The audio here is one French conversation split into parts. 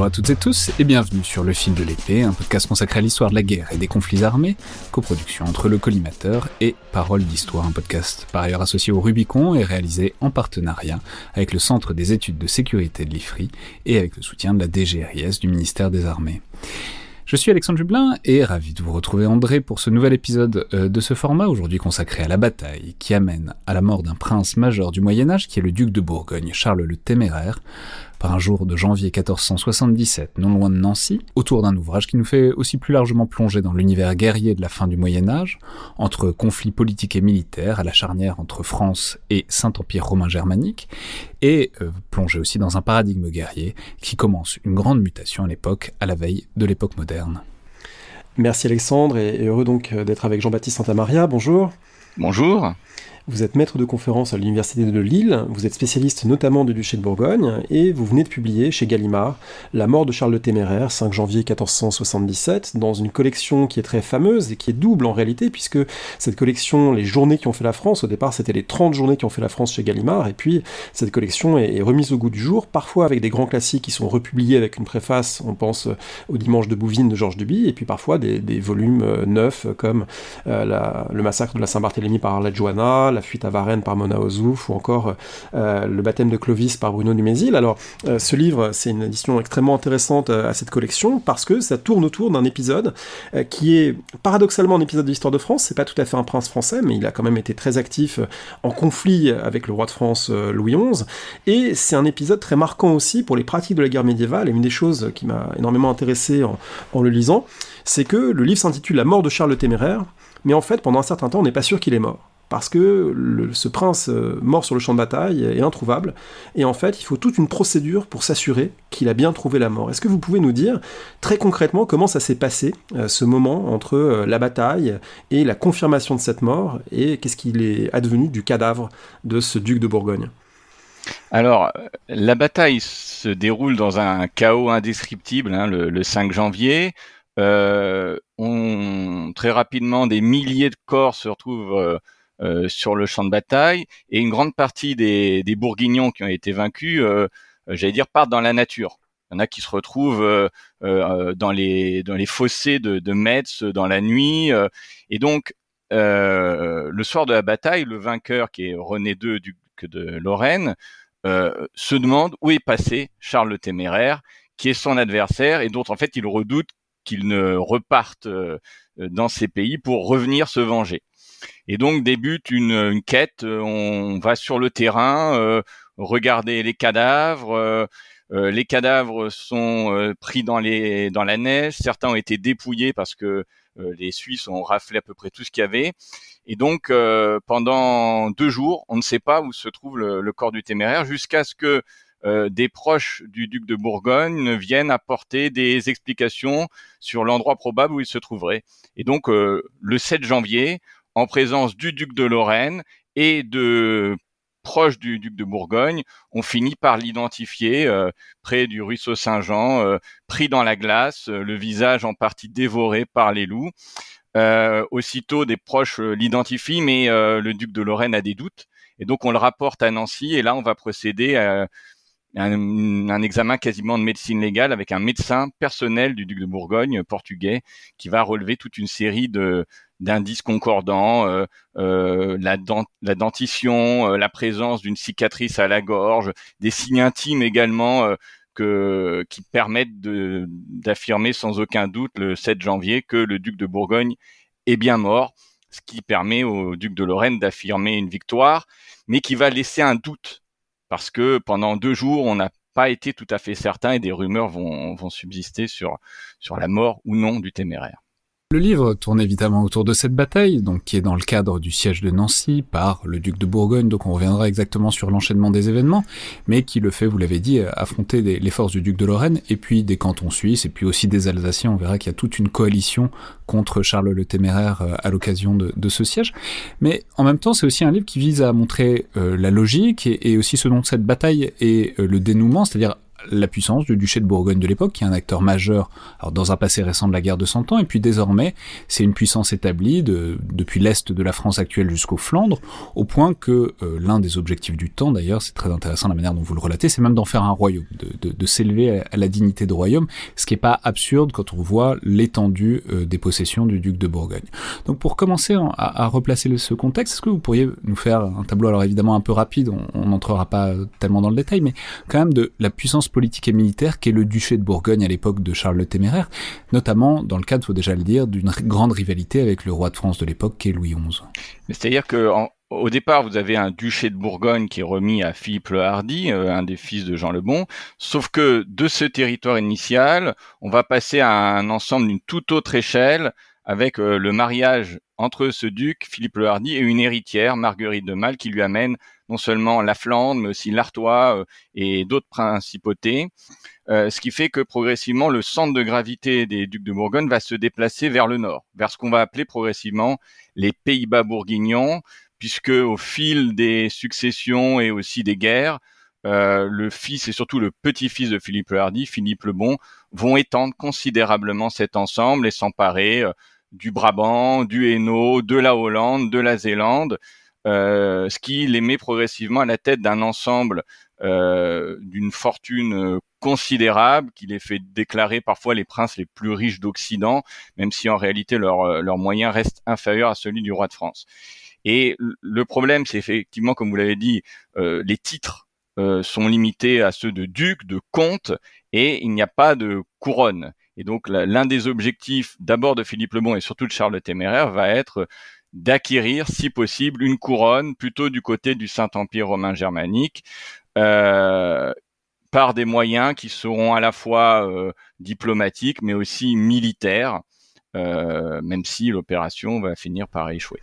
Bonjour à toutes et tous et bienvenue sur Le Fil de l'épée, un podcast consacré à l'histoire de la guerre et des conflits armés, coproduction entre le collimateur et Parole d'Histoire, un podcast par ailleurs associé au Rubicon et réalisé en partenariat avec le Centre des études de sécurité de l'IFRI et avec le soutien de la DGRIS du ministère des Armées. Je suis Alexandre Jublin et ravi de vous retrouver André pour ce nouvel épisode euh, de ce format, aujourd'hui consacré à la bataille qui amène à la mort d'un prince majeur du Moyen Âge qui est le duc de Bourgogne, Charles le Téméraire, par un jour de janvier 1477, non loin de Nancy, autour d'un ouvrage qui nous fait aussi plus largement plonger dans l'univers guerrier de la fin du Moyen Âge, entre conflits politiques et militaires à la charnière entre France et Saint-Empire romain germanique, et euh, plonger aussi dans un paradigme guerrier qui commence une grande mutation à l'époque, à la veille de l'époque moderne. Merci Alexandre et heureux donc euh, d'être avec Jean-Baptiste Santamaria. Bonjour. Bonjour. Vous êtes maître de conférence à l'Université de Lille, vous êtes spécialiste notamment du duché de Bourgogne, et vous venez de publier chez Gallimard La mort de Charles le Téméraire, 5 janvier 1477, dans une collection qui est très fameuse et qui est double en réalité, puisque cette collection, les journées qui ont fait la France, au départ c'était les 30 journées qui ont fait la France chez Gallimard, et puis cette collection est remise au goût du jour, parfois avec des grands classiques qui sont republiés avec une préface, on pense au Dimanche de Bouvines de Georges Duby, et puis parfois des, volumes euh, neufs comme euh, le massacre de la Saint-Barthélemy par la La fuite à Varennes par Mona Ozouf, ou encore euh, le baptême de Clovis par Bruno Dumézil. Alors, euh, ce livre, c'est une édition extrêmement intéressante euh, à cette collection parce que ça tourne autour d'un épisode qui est paradoxalement un épisode de l'histoire de France. C'est pas tout à fait un prince français, mais il a quand même été très actif en conflit avec le roi de France Louis XI. Et c'est un épisode très marquant aussi pour les pratiques de la guerre médiévale. Et une des choses qui m'a énormément intéressé en, en le lisant, c'est que le livre s'intitule La mort de Charles le Téméraire, mais en fait, pendant un certain temps, on n'est pas sûr qu'il est mort parce que ce prince euh, mort sur le champ de bataille est introuvable, et en fait il faut toute une procédure pour s'assurer qu'il a bien trouvé la mort. Est-ce que vous pouvez nous dire très concrètement comment ça s'est passé, euh, ce moment entre euh, la bataille et la confirmation de cette mort, et qu'est-ce qu'il est advenu du cadavre de ce duc de Bourgogne? Alors, la bataille se déroule dans un chaos indescriptible hein, le, 5 janvier. très rapidement, des milliers de corps se retrouvent sur le champ de bataille, et une grande partie des, des bourguignons qui ont été vaincus, euh, euh, j'allais dire, partent dans la nature. Il y en a qui se retrouvent dans les dans les fossés de, de Metz dans la nuit, et donc le soir de la bataille, le vainqueur qui est René II duc de Lorraine se demande où est passé Charles le Téméraire, qui est son adversaire et dont en fait il redoute qu'il ne reparte dans ses pays pour revenir se venger. Et donc débute une, quête. Euh, on va sur le terrain, euh, regarder les cadavres. Euh, les cadavres sont pris dans les dans la neige. Certains ont été dépouillés parce que les Suisses ont raflé à peu près tout ce qu'il y avait. Et donc pendant deux jours, on ne sait pas où se trouve le, corps du téméraire jusqu'à ce que des proches du duc de Bourgogne viennent apporter des explications sur l'endroit probable où il se trouverait. Et donc le 7 janvier, en présence du duc de Lorraine et de proches du duc de Bourgogne, on finit par l'identifier euh, près du ruisseau Saint-Jean, euh, pris dans la glace, euh, le visage en partie dévoré par les loups. aussitôt, des proches l'identifient, mais le duc de Lorraine a des doutes, et donc on le rapporte à Nancy, et là on va procéder à un, examen quasiment de médecine légale avec un médecin personnel du duc de Bourgogne portugais qui va relever toute une série de d'indices concordants, euh, euh, la, la, dentition, euh, la présence d'une cicatrice à la gorge, des signes intimes également qui permettent d'affirmer sans aucun doute le 7 janvier que le duc de Bourgogne est bien mort, ce qui permet au duc de Lorraine d'affirmer une victoire, mais qui va laisser un doute parce que pendant deux jours, on n'a pas été tout à fait certain et des rumeurs vont, subsister sur la mort ou non du téméraire. Le livre tourne évidemment autour de cette bataille, donc qui est dans le cadre du siège de Nancy par le duc de Bourgogne, donc on reviendra exactement sur l'enchaînement des événements, mais qui le fait, vous l'avez dit, affronter les forces du duc de Lorraine et puis des cantons suisses et puis aussi des Alsaciens. On verra qu'il y a toute une coalition contre Charles le Téméraire euh, à l'occasion de, ce siège. Mais en même temps, c'est aussi un livre qui vise à montrer euh, la logique et, aussi ce dont cette bataille est euh, le dénouement, c'est-à-dire la puissance du duché de Bourgogne de l'époque, qui est un acteur majeur alors dans un passé récent de la guerre de Cent Ans, et puis désormais, c'est une puissance établie de, depuis l'est de la France actuelle jusqu'aux Flandres, au point que euh, l'un des objectifs du temps, d'ailleurs, c'est très intéressant la manière dont vous le relatez, c'est même d'en faire un royaume, de, de, de s'élever à, la dignité de royaume, ce qui n'est pas absurde quand on voit l'étendue euh, des possessions du duc de Bourgogne. Donc pour commencer à, à replacer ce contexte, est-ce que vous pourriez nous faire un tableau, alors évidemment un peu rapide, on n'entrera pas tellement dans le détail, mais quand même de la puissance politique et militaire qu'est le duché de Bourgogne à l'époque de Charles le Téméraire, notamment dans le cadre, faut déjà le dire, d'une grande rivalité avec le roi de France de l'époque qui est Louis XI. C'est-à-dire que au départ, vous avez un duché de Bourgogne qui est remis à Philippe le Hardy, euh, un des fils de Jean le Bon. Sauf que de ce territoire initial, on va passer à un ensemble d'une toute autre échelle avec euh, le mariage entre ce duc, Philippe le Hardy, et une héritière, Marguerite de Mal, qui lui amène non seulement la Flandre, mais aussi l'Artois euh, et d'autres principautés. Euh, ce qui fait que progressivement, le centre de gravité des ducs de Bourgogne va se déplacer vers le nord, vers ce qu'on va appeler progressivement les Pays-Bas bourguignons, puisque au fil des successions et aussi des guerres, euh, le fils et surtout le petit-fils de Philippe le Hardy, Philippe le Bon, vont étendre considérablement cet ensemble et s'emparer du Brabant, du Hainaut, de la Hollande, de la Zélande, euh, ce qui les met progressivement à la tête d'un ensemble euh, d'une fortune euh, considérable qui les fait déclarer parfois les princes les plus riches d'Occident, même si en réalité leurs leur moyens restent inférieurs à celui du roi de France. Et le problème, c'est effectivement, comme vous l'avez dit, les titres sont limités à ceux de duc, de comte, et il n'y a pas de couronne. Et donc l'un des objectifs d'abord de Philippe le Bon et surtout de Charles le Téméraire va être d'acquérir, si possible, une couronne plutôt du côté du Saint-Empire romain germanique, euh, par des moyens qui seront à la fois euh, diplomatiques mais aussi militaires, euh, même si l'opération va finir par échouer.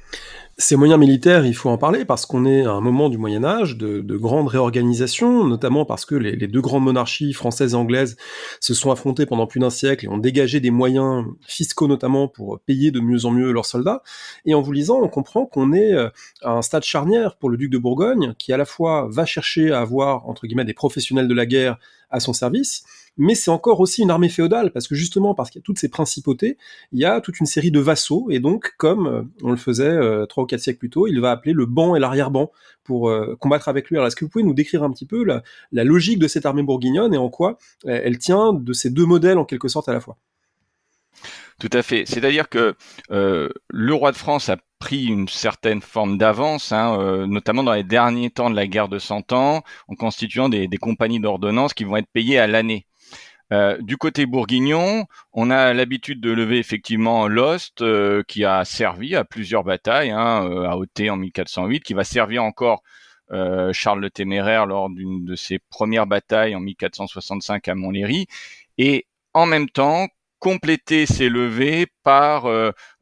Ces moyens militaires, il faut en parler parce qu'on est à un moment du Moyen Âge de, de grande réorganisation, notamment parce que les, deux grandes monarchies françaises et anglaises se sont affrontées pendant plus d'un siècle et ont dégagé des moyens fiscaux notamment pour payer de mieux en mieux leurs soldats. Et en vous lisant, on comprend qu'on est euh, à un stade charnière pour le duc de Bourgogne, qui à la fois va chercher à avoir entre guillemets des professionnels de la guerre à son service, mais c'est encore aussi une armée féodale, parce que justement, parce qu'il y a toutes ces principautés, il y a toute une série de vassaux, et donc, comme euh, on le faisait euh, trois ou quatre siècles plus tôt, il va appeler le banc et l'arrière-ban pour euh, combattre avec lui. Alors, est-ce que vous pouvez nous décrire un petit peu la, logique de cette armée bourguignonne et en quoi elle tient de ces deux modèles en quelque sorte à la fois? Tout à fait. C'est-à-dire que le roi de France a pris une certaine forme d'avance, hein, notamment dans les derniers temps de la guerre de Cent Ans, en constituant des compagnies d'ordonnance qui vont être payées à l'année. Euh, du côté bourguignon, on a l'habitude de lever effectivement l'Ost, euh, qui a servi à plusieurs batailles, hein, euh, à Auteuil en 1408, qui va servir encore Charles le Téméraire lors d'une de ses premières batailles en 1465 à Montlhéry, et en même temps compléter ces levées par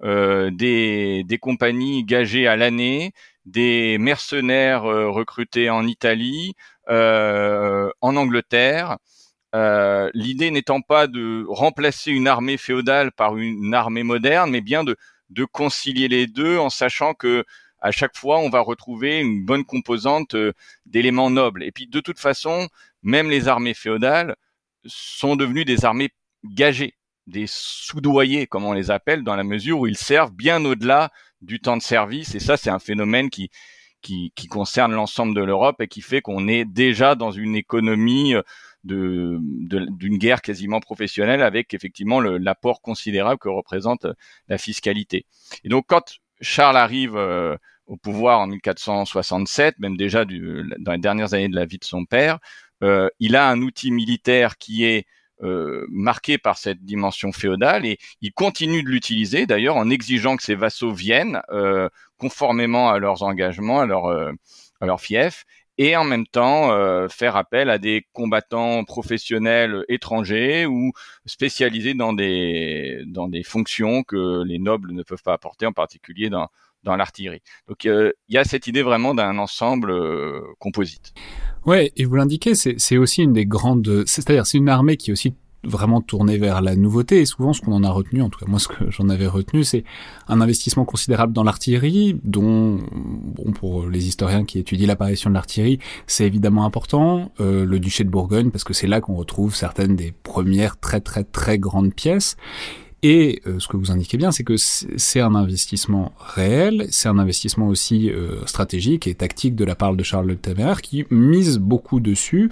des, des, compagnies gagées à l'année, des mercenaires recrutés en Italie, en Angleterre, euh, l'idée n'étant pas de remplacer une armée féodale par une armée moderne, mais bien de, concilier les deux en sachant que à chaque fois on va retrouver une bonne composante euh, d'éléments nobles. Et puis de toute façon, même les armées féodales sont devenues des armées gagées, des soudoyés comme on les appelle, dans la mesure où ils servent bien au-delà du temps de service. Et ça, c'est un phénomène qui qui, qui concerne l'ensemble de l'Europe et qui fait qu'on est déjà dans une économie de d'une guerre quasiment professionnelle avec effectivement l'apport considérable que représente la fiscalité. Et donc quand Charles arrive au pouvoir en 1467, même déjà du, dans les dernières années de la vie de son père, euh, il a un outil militaire qui est euh, marqué par cette dimension féodale et il continue de l'utiliser d'ailleurs en exigeant que ses vassaux viennent euh, conformément à leurs engagements, à leur, euh, à leur fief et en même temps euh, faire appel à des combattants professionnels étrangers ou spécialisés dans des dans des fonctions que les nobles ne peuvent pas apporter, en particulier dans dans l'artillerie. Donc euh, il y a cette idée vraiment d'un ensemble euh, composite. Ouais, et vous l'indiquez, c'est aussi une des grandes, c'est-à-dire c'est une armée qui est aussi vraiment tournée vers la nouveauté et souvent ce qu'on en a retenu, en tout cas moi ce que j'en avais retenu, c'est un investissement considérable dans l'artillerie, dont bon pour les historiens qui étudient l'apparition de l'artillerie, c'est évidemment important. Euh, le duché de Bourgogne parce que c'est là qu'on retrouve certaines des premières très très très grandes pièces. Et euh, ce que vous indiquez bien, c'est que c'est un investissement réel, c'est un investissement aussi euh, stratégique et tactique de la part de Charles Le Téméraire qui mise beaucoup dessus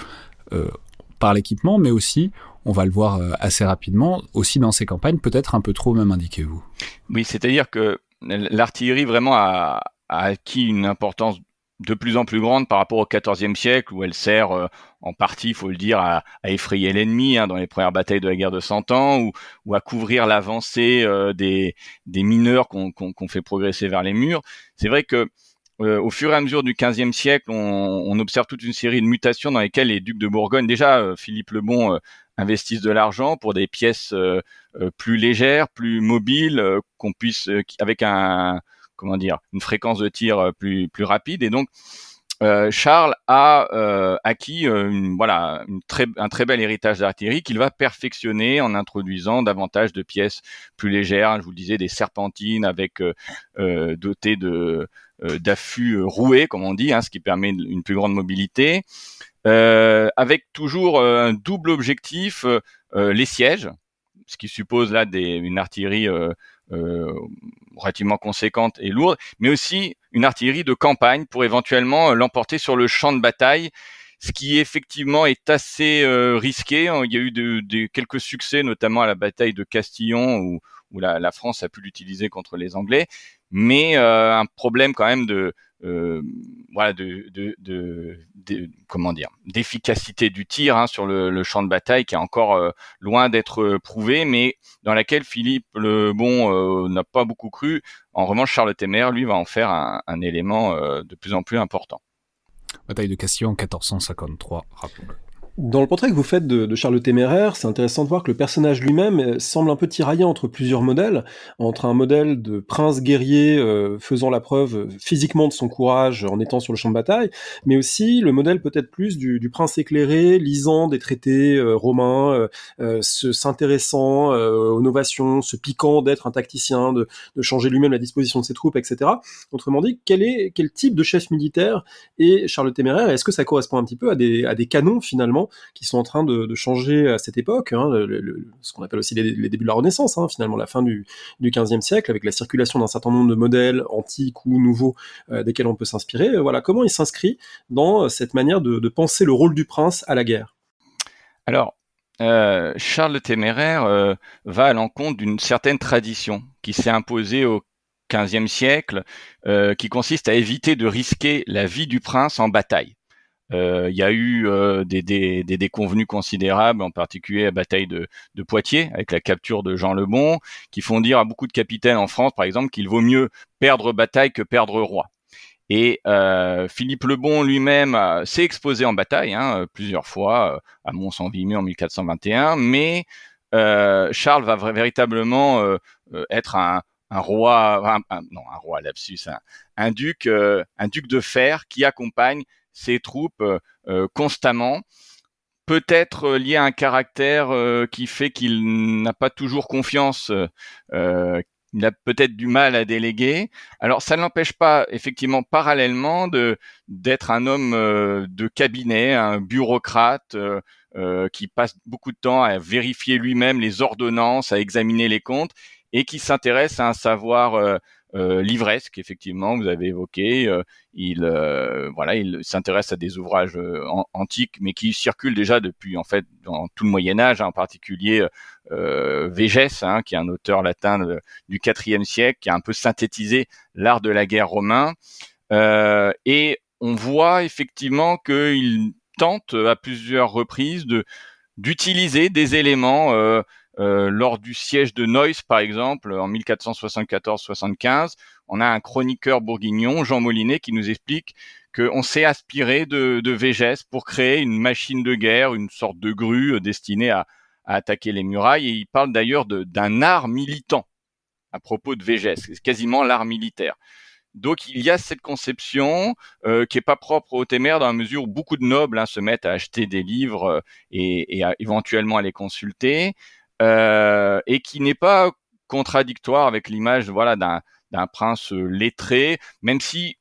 par l'équipement, mais aussi, on va le voir assez rapidement, aussi dans ses campagnes, peut-être un peu trop même indiquez-vous. Oui, c'est-à-dire que l'artillerie vraiment a, acquis une importance de plus en plus grande par rapport au XIVe siècle où elle sert euh, en partie, il faut le dire, à, effrayer l'ennemi hein, dans les premières batailles de la guerre de Cent Ans ou, à couvrir l'avancée euh, des, mineurs qu'on fait progresser vers les murs. C'est vrai que euh, au fur et à mesure du XVe siècle, on, observe toute une série de mutations dans lesquelles les ducs de Bourgogne, déjà Philippe le Bon, investissent de l'argent pour des pièces plus légères, plus mobiles, qu'on puisse, avec un comment dire, une fréquence de tir euh, plus plus rapide. Et donc euh, Charles a euh, acquis une, voilà une très, un très bel héritage d'artillerie qu'il va perfectionner en introduisant davantage de pièces plus légères. Je vous le disais, des serpentines avec euh, dotées de d'affûts roués, comme on dit, hein, ce qui permet une plus grande mobilité, avec toujours un double objectif les sièges, ce qui suppose là des, une artillerie euh, relativement conséquente et lourde, mais aussi une artillerie de campagne pour éventuellement euh, l'emporter sur le champ de bataille ce qui effectivement est assez euh, risqué. Il y a eu de, quelques succès, notamment à la bataille de Castillon, où, où la, la, France a pu l'utiliser contre les Anglais, mais euh, un problème quand même de, euh, voilà, de, comment dire, d'efficacité du tir hein, sur le, champ de bataille qui est encore euh, loin d'être prouvé, mais dans laquelle Philippe le Bon n'a pas beaucoup cru. En revanche, Charles Téméraire, lui, va en faire un, élément de plus en plus important. Bataille de Castillon 1453, rappelons-le. Dans le portrait que vous faites de, de Charles le Téméraire, c'est intéressant de voir que le personnage lui-même euh, semble un peu tiraillé entre plusieurs modèles, entre un modèle de prince guerrier euh, faisant la preuve euh, physiquement de son courage en étant sur le champ de bataille, mais aussi le modèle peut-être plus du, prince éclairé, lisant des traités romains, s'intéressant aux novations, se piquant d'être un tacticien, de, de changer lui-même la disposition de ses troupes, etc. Autrement dit, quel est quel type de chef militaire est Charles le Téméraire Est-ce que ça correspond un petit peu à des, à des canons finalement qui sont en train de, changer à cette époque, hein, ce qu'on appelle aussi les, débuts de la Renaissance, hein, finalement la fin du, du 15e siècle, avec la circulation d'un certain nombre de modèles antiques ou nouveaux euh, desquels on peut s'inspirer. Voilà, comment il s'inscrit dans cette manière de, penser le rôle du prince à la guerre? Alors, euh, Charles le Téméraire euh, va à l'encontre d'une certaine tradition qui s'est imposée au XVe siècle, qui consiste à éviter de risquer la vie du prince en bataille. Euh, il y a eu euh, des, des, des, déconvenus considérables, en particulier la bataille de, Poitiers, avec la capture de Jean le Bon, qui font dire à beaucoup de capitaines en France, par exemple, qu'il vaut mieux perdre bataille que perdre roi. Et euh, Philippe le Bon lui-même s'est exposé en bataille hein, plusieurs fois à Mont-Saint-Vimeux en 1421, mais Charles va véritablement être un, roi, non un roi lapsus, un duc, un duc de fer qui accompagne ses troupes euh, euh, constamment peut-être euh, lié à un caractère qui fait qu'il n'a pas toujours confiance, il a peut-être du mal à déléguer. Alors ça ne l'empêche pas effectivement parallèlement de d'être un homme de cabinet, un bureaucrate qui passe beaucoup de temps à vérifier lui-même les ordonnances, à examiner les comptes et qui s'intéresse à un savoir l'ivresse qu'effectivement vous avez évoqué. il voilà, il s'intéresse à des ouvrages antiques, mais qui circulent déjà depuis en fait dans tout le Moyen Âge, hein, en particulier Végès, hein, qui est un auteur latin du IVe siècle, qui a un peu synthétisé l'art de la guerre romain. et on voit effectivement qu'il tente à plusieurs reprises de d'utiliser des éléments euh, euh, lors du siège de Neuss, par exemple, en 1474-75. On a un chroniqueur bourguignon, Jean Molinet, qui nous explique qu'on s'est aspiré de, de Végès pour créer une machine de guerre, une sorte de grue euh, destinée à, à attaquer les murailles. Et il parle d'ailleurs d'un art militant à propos de Végès, quasiment l'art militaire. Donc il y a cette conception euh, qui est pas propre au Témère dans la mesure où beaucoup de nobles hein, se mettent à acheter des livres euh, et, et éventuellement à les consulter, et qui n'est pas contradictoire avec l'image voilà d'un prince lettré, même si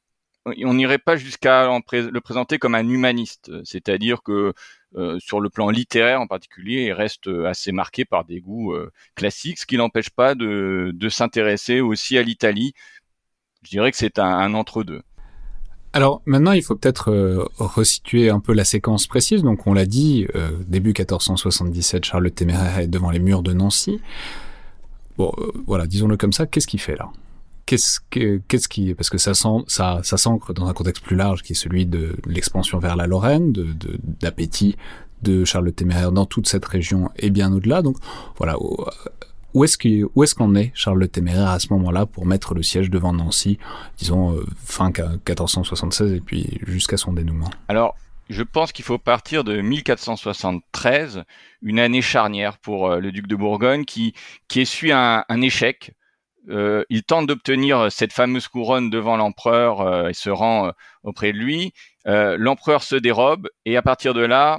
on n'irait pas jusqu'à le présenter comme un humaniste, c'est-à-dire que sur le plan littéraire en particulier, il reste assez marqué par des goûts classiques, ce qui n'empêche pas de, de s'intéresser aussi à l'Italie, je dirais que c'est un, entre-deux. Alors maintenant, il faut peut-être euh, resituer un peu la séquence précise. Donc on l'a dit, euh, début 1477, Charles le Téméraire est devant les murs de Nancy. Bon, euh, voilà, disons-le comme ça, qu'est-ce qu'il fait là? Qu'est-ce parce que ça s'ancre dans un contexte plus large qui est celui de l'expansion vers la Lorraine, de d'appétit de, de Charles le Téméraire dans toute cette région et bien au-delà. Donc voilà, où est-ce qu'on est, Charles le Téméraire, à ce moment-là, pour mettre le siège devant Nancy, disons euh, fin 1476 et puis jusqu'à son dénouement? Alors, je pense qu'il faut partir de 1473, une année charnière pour euh, le duc de Bourgogne, qui, qui essuie un, un échec. Euh, il tente d'obtenir cette fameuse couronne devant l'empereur et se rend auprès de lui. l'empereur se dérobe et à partir de là,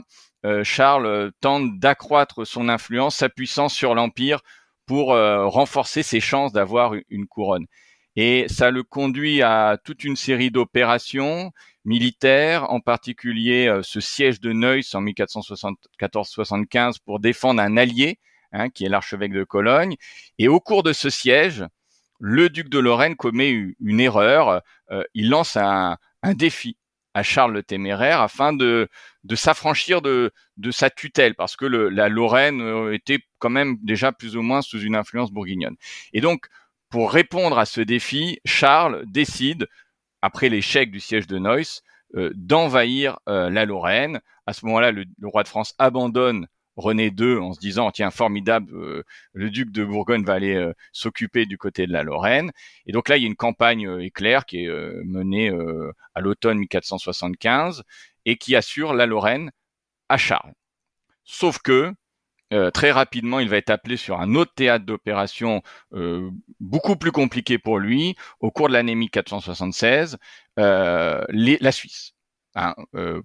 Charles tente d'accroître son influence, sa puissance sur l'empire pour euh, renforcer ses chances d'avoir une couronne. Et ça le conduit à toute une série d'opérations militaires, en particulier euh, ce siège de Neuss en 1474-75 pour défendre un allié, hein, qui est l'archevêque de Cologne. Et au cours de ce siège, le duc de Lorraine commet une erreur. Euh, il lance un, un défi à Charles le Téméraire afin de, s'affranchir de, sa tutelle, parce que la Lorraine euh, était quand même déjà plus ou moins sous une influence bourguignonne. Et donc, pour répondre à ce défi, Charles décide, après l'échec du siège de Neuss, euh, d'envahir euh, la Lorraine. À ce moment-là, le, roi de France abandonne René II en se disant tiens formidable euh, le duc de Bourgogne va aller euh, s'occuper du côté de la Lorraine. Et donc là il y a une campagne euh, éclair qui est menée à l'automne 1475 et qui assure la Lorraine à Charles. Sauf que très rapidement, il va être appelé sur un autre théâtre d'opération beaucoup plus compliqué pour lui. Au cours de l'année 1476, la Suisse. Hein,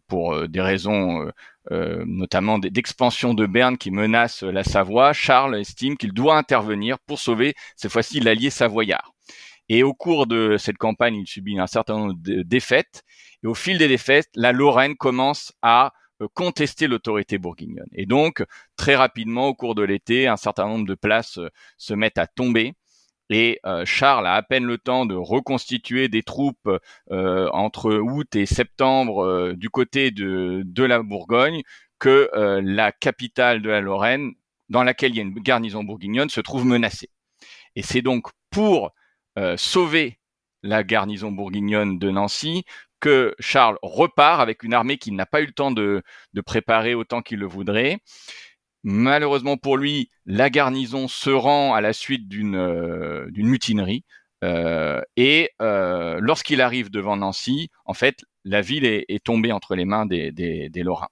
pour des raisons euh, notamment d'expansion de Berne qui menace la Savoie, Charles estime qu'il doit intervenir pour sauver cette fois-ci l'allié savoyard. Et au cours de cette campagne, il subit un certain nombre de défaites. Et au fil des défaites, la Lorraine commence à euh, contester l'autorité bourguignonne. Et donc, très rapidement, au cours de l'été, un certain nombre de places euh, se mettent à tomber. Et euh, Charles a à peine le temps de reconstituer des troupes euh, entre août et septembre euh, du côté de, de, la Bourgogne que la capitale de la Lorraine, dans laquelle il y a une garnison bourguignonne, se trouve menacée. Et c'est donc pour sauver la garnison bourguignonne de Nancy que Charles repart avec une armée qu'il n'a pas eu le temps de, de préparer autant qu'il le voudrait. Malheureusement pour lui, la garnison se rend à la suite d'une euh, mutinerie. Euh, et euh, lorsqu'il arrive devant Nancy, en fait, la ville est, tombée entre les mains des, Lorrains.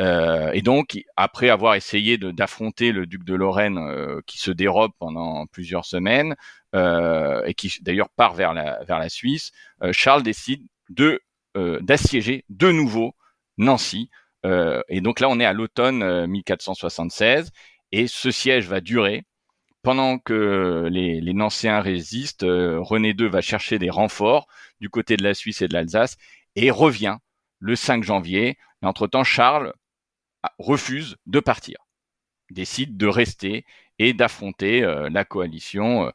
Et donc, après avoir essayé d'affronter le duc de Lorraine, qui se dérobe pendant plusieurs semaines et qui d'ailleurs part vers la, Suisse, Charles décide de d'assiéger de nouveau Nancy euh, et donc là, on est à l'automne 1476 euh, et ce siège va durer pendant que les, les Nancéens résistent. Euh, René II va chercher des renforts du côté de la Suisse et de l'Alsace et revient le 5 janvier. Et entre-temps, Charles ah, refuse de partir. décide de rester et d'affronter la coalition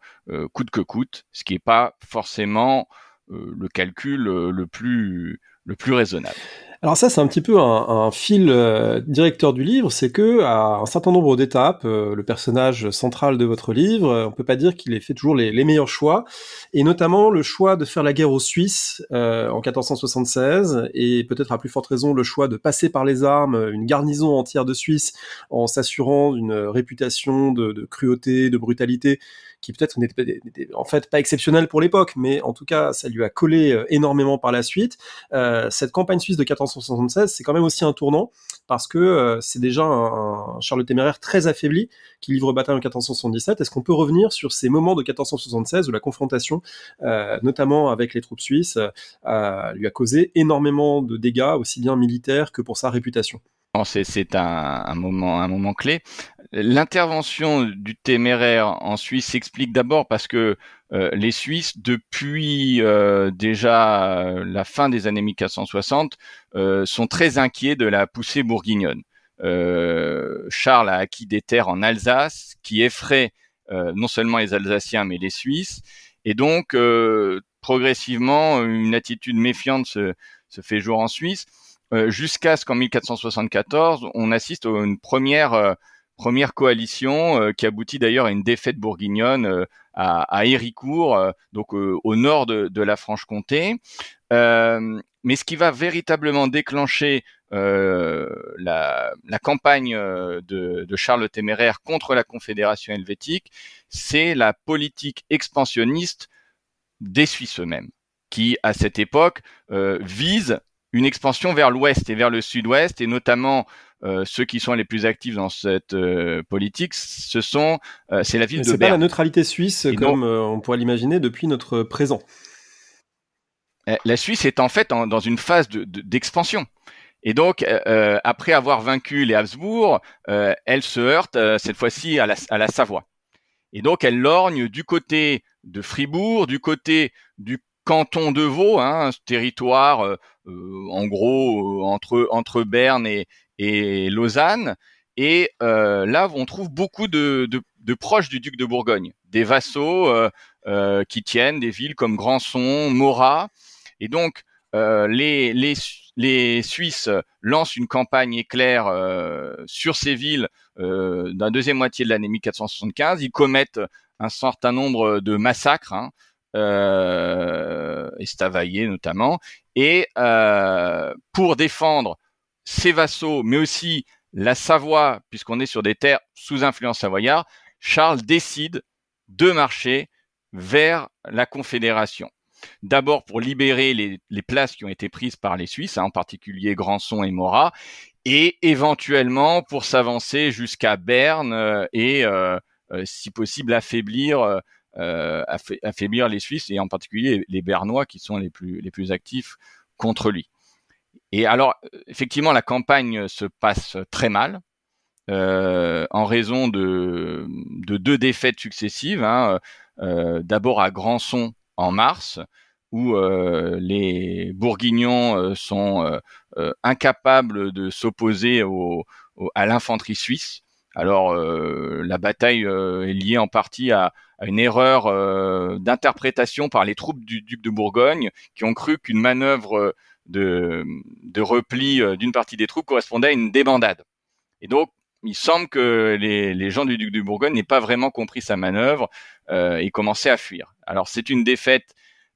coûte que coûte, ce qui n'est pas forcément le calcul le plus raisonnable. Alors ça, c'est un petit peu un, fil euh, directeur du livre, c'est que à un certain nombre d'étapes, euh, le personnage central de votre livre, euh, on peut pas dire qu'il ait fait toujours les, meilleurs choix, et notamment le choix de faire la guerre aux Suisses en 1476, et peut-être à plus forte raison le choix de passer par les armes une garnison entière de Suisse en s'assurant d'une réputation de, cruauté, de brutalité qui peut-être n'était en fait pas exceptionnel pour l'époque, mais en tout cas, ça lui a collé euh, énormément par la suite. Euh, cette campagne suisse de 1476, c'est quand même aussi un tournant, parce que euh, c'est déjà un, Charles Téméraire très affaibli qui livre bataille en 1477. Est-ce qu'on peut revenir sur ces moments de 1476 où la confrontation, notamment avec les troupes suisses, lui a causé énormément de dégâts, aussi bien militaires que pour sa réputation? C'est un, moment, un moment clé. L'intervention du téméraire en Suisse s'explique d'abord parce que euh, les Suisses, depuis euh, déjà euh, la fin des années 1460, sont très inquiets de la poussée bourguignonne. Charles a acquis des terres en Alsace qui effraient non seulement les Alsaciens mais les Suisses, et donc progressivement une attitude méfiante se, se fait jour en Suisse. Euh, jusqu'à ce qu'en 1474, on assiste à une première euh, première coalition euh, qui aboutit d'ailleurs à une défaite bourguignonne à, à, Héricourt, donc au nord de, la Franche-Comté. mais ce qui va véritablement déclencher la, campagne de, de, Charles le Téméraire contre la Confédération helvétique, c'est la politique expansionniste des Suisses eux-mêmes, qui à cette époque vise une expansion vers l'ouest et vers le sud-ouest, et notamment euh, ceux qui sont les plus actifs dans cette euh, politique, ce sont euh, c'est la ville de Berne. C'est pas la neutralité suisse comme on pourrait l'imaginer depuis notre présent. La Suisse est en fait dans une phase d'expansion. et donc, après avoir vaincu les Habsbourg, elle se heurte cette fois-ci à la, à la Savoie. Et donc, elle lorgne du côté de Fribourg, du côté du canton de Vaud, hein, un territoire euh, euh, en gros euh, entre entre Berne et, et Lausanne. Et là, on trouve beaucoup de, proches du duc de Bourgogne, des vassaux qui tiennent des villes comme Granson, Morat. Et donc, les, Suisses lancent une campagne éclair sur ces villes dans la deuxième moitié de l'année 1475. Ils commettent un certain nombre de massacres. Hein, euh, Estavayer notamment, et euh, pour défendre ses vassaux, mais aussi la Savoie, puisqu'on est sur des terres sous influence savoyarde, Charles décide de marcher vers la Confédération. D'abord pour libérer les, places qui ont été prises par les Suisses, hein, en particulier Granson et Morat, et éventuellement pour s'avancer jusqu'à Berne euh, et, euh, euh, si possible, affaiblir affaiblir les Suisses et en particulier les Bernois qui sont les plus, les plus actifs contre lui. Et alors, effectivement, la campagne se passe très mal. Euh, en raison de, de, deux défaites successives. Hein, euh, D'abord à Granson en mars, où euh, les Bourguignons euh, sont euh, incapables de s'opposer à l'infanterie suisse. Alors la bataille est liée en partie à, une erreur euh, d'interprétation par les troupes du duc de Bourgogne qui ont cru qu'une manœuvre de, repli euh, d'une partie des troupes correspondait à une débandade. Et donc, il semble que les, gens du duc de Bourgogne n'aient pas vraiment compris sa manœuvre euh, et commençaient à fuir. Alors, c'est une défaite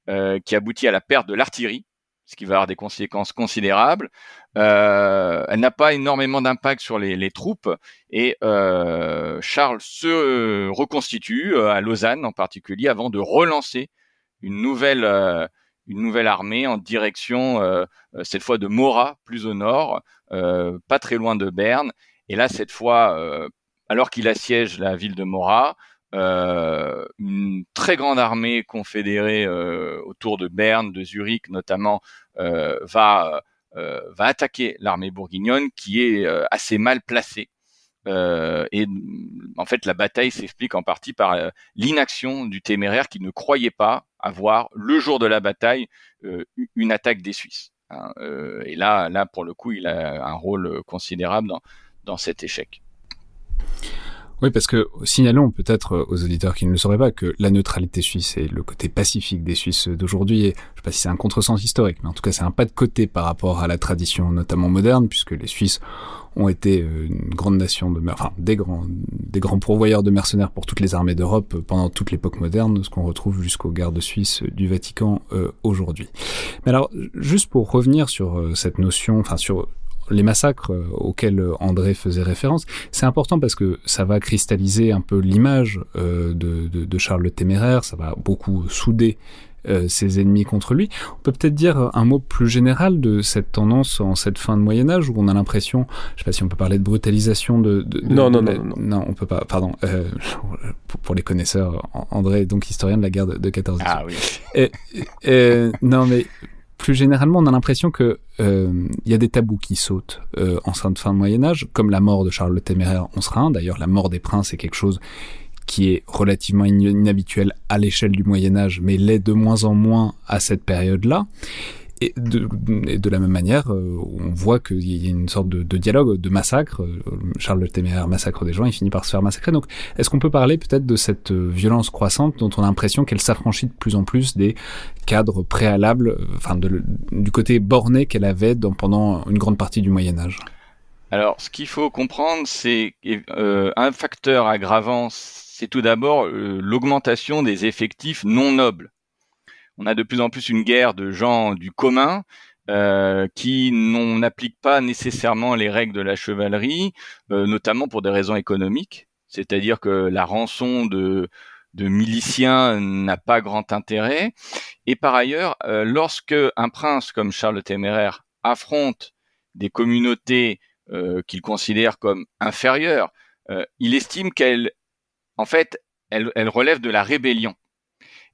euh, qui aboutit à la perte de l'artillerie ce qui va avoir des conséquences considérables. Elle n'a pas énormément d'impact sur les, troupes et Charles se reconstitue à Lausanne en particulier avant de relancer une nouvelle une nouvelle armée en direction euh, cette fois de Morat plus au nord, pas très loin de Berne. Et là cette fois, alors qu'il assiège la ville de Morat, euh, une très grande armée confédérée euh, autour de Berne, de Zurich notamment, euh, va va attaquer l'armée bourguignonne qui est assez mal placée. et en fait, la bataille s'explique en partie par l'inaction du téméraire qui ne croyait pas avoir, le jour de la bataille, une attaque des Suisses. Hein. et là, là, pour le coup, il a un rôle considérable dans, dans cet échec. Oui, parce que signalons peut-être aux auditeurs qui ne le sauraient pas que la neutralité suisse et le côté pacifique des Suisses d'aujourd'hui, je ne sais pas si c'est un contresens historique, mais en tout cas c'est un pas de côté par rapport à la tradition notamment moderne, puisque les Suisses ont été euh, une grande nation de, enfin des grands, des grands pourvoyeurs de mercenaires pour toutes les armées d'Europe pendant toute l'époque moderne, ce qu'on retrouve jusqu'aux gardes suisses du Vatican euh, aujourd'hui. Mais alors, juste pour revenir sur euh, cette notion, enfin sur les massacres euh, auxquels André faisait référence, c'est important parce que ça va cristalliser un peu l'image euh, de, de, de, Charles le Téméraire, ça va beaucoup souder euh, ses ennemis contre lui. On peut peut-être dire un mot plus général de cette tendance en cette fin de Moyen Âge où on a l'impression, je sais pas si on peut parler de brutalisation de... de, non, non, non, non, non, on peut pas, pardon, euh, pour, les connaisseurs, André est donc historien de la guerre de, de 14 Ah oui. Et, et, non mais plus généralement, on a l'impression que euh, il y a des tabous qui sautent euh, en fin de Moyen Âge, comme la mort de Charles le Téméraire en sera un. D'ailleurs, la mort des princes est quelque chose qui est relativement inhabituel à l'échelle du Moyen Âge, mais l'est de moins en moins à cette période-là. Et de, de, la même manière, euh, on voit qu'il y a une sorte de, dialogue, de massacre. Euh, Charles le Téméraire massacre des gens, il finit par se faire massacrer. Donc, est-ce qu'on peut parler peut-être de cette euh, violence croissante dont on a l'impression qu'elle s'affranchit de plus en plus des cadres préalables, enfin du côté borné qu'elle avait pendant une grande partie du Moyen Âge? Alors, ce qu'il faut comprendre, c'est euh, un facteur aggravant, c'est tout d'abord l'augmentation des effectifs non nobles on a de plus en plus une guerre de gens du commun euh, qui n'appliquent pas nécessairement les règles de la chevalerie, euh, notamment pour des raisons économiques. C'est-à-dire que la rançon de, de miliciens n'a pas grand intérêt. Et par ailleurs, euh, lorsque un prince comme Charles le Téméraire affronte des communautés qu'il considère comme inférieures, il estime qu'elles, en fait, elles relèvent de la rébellion.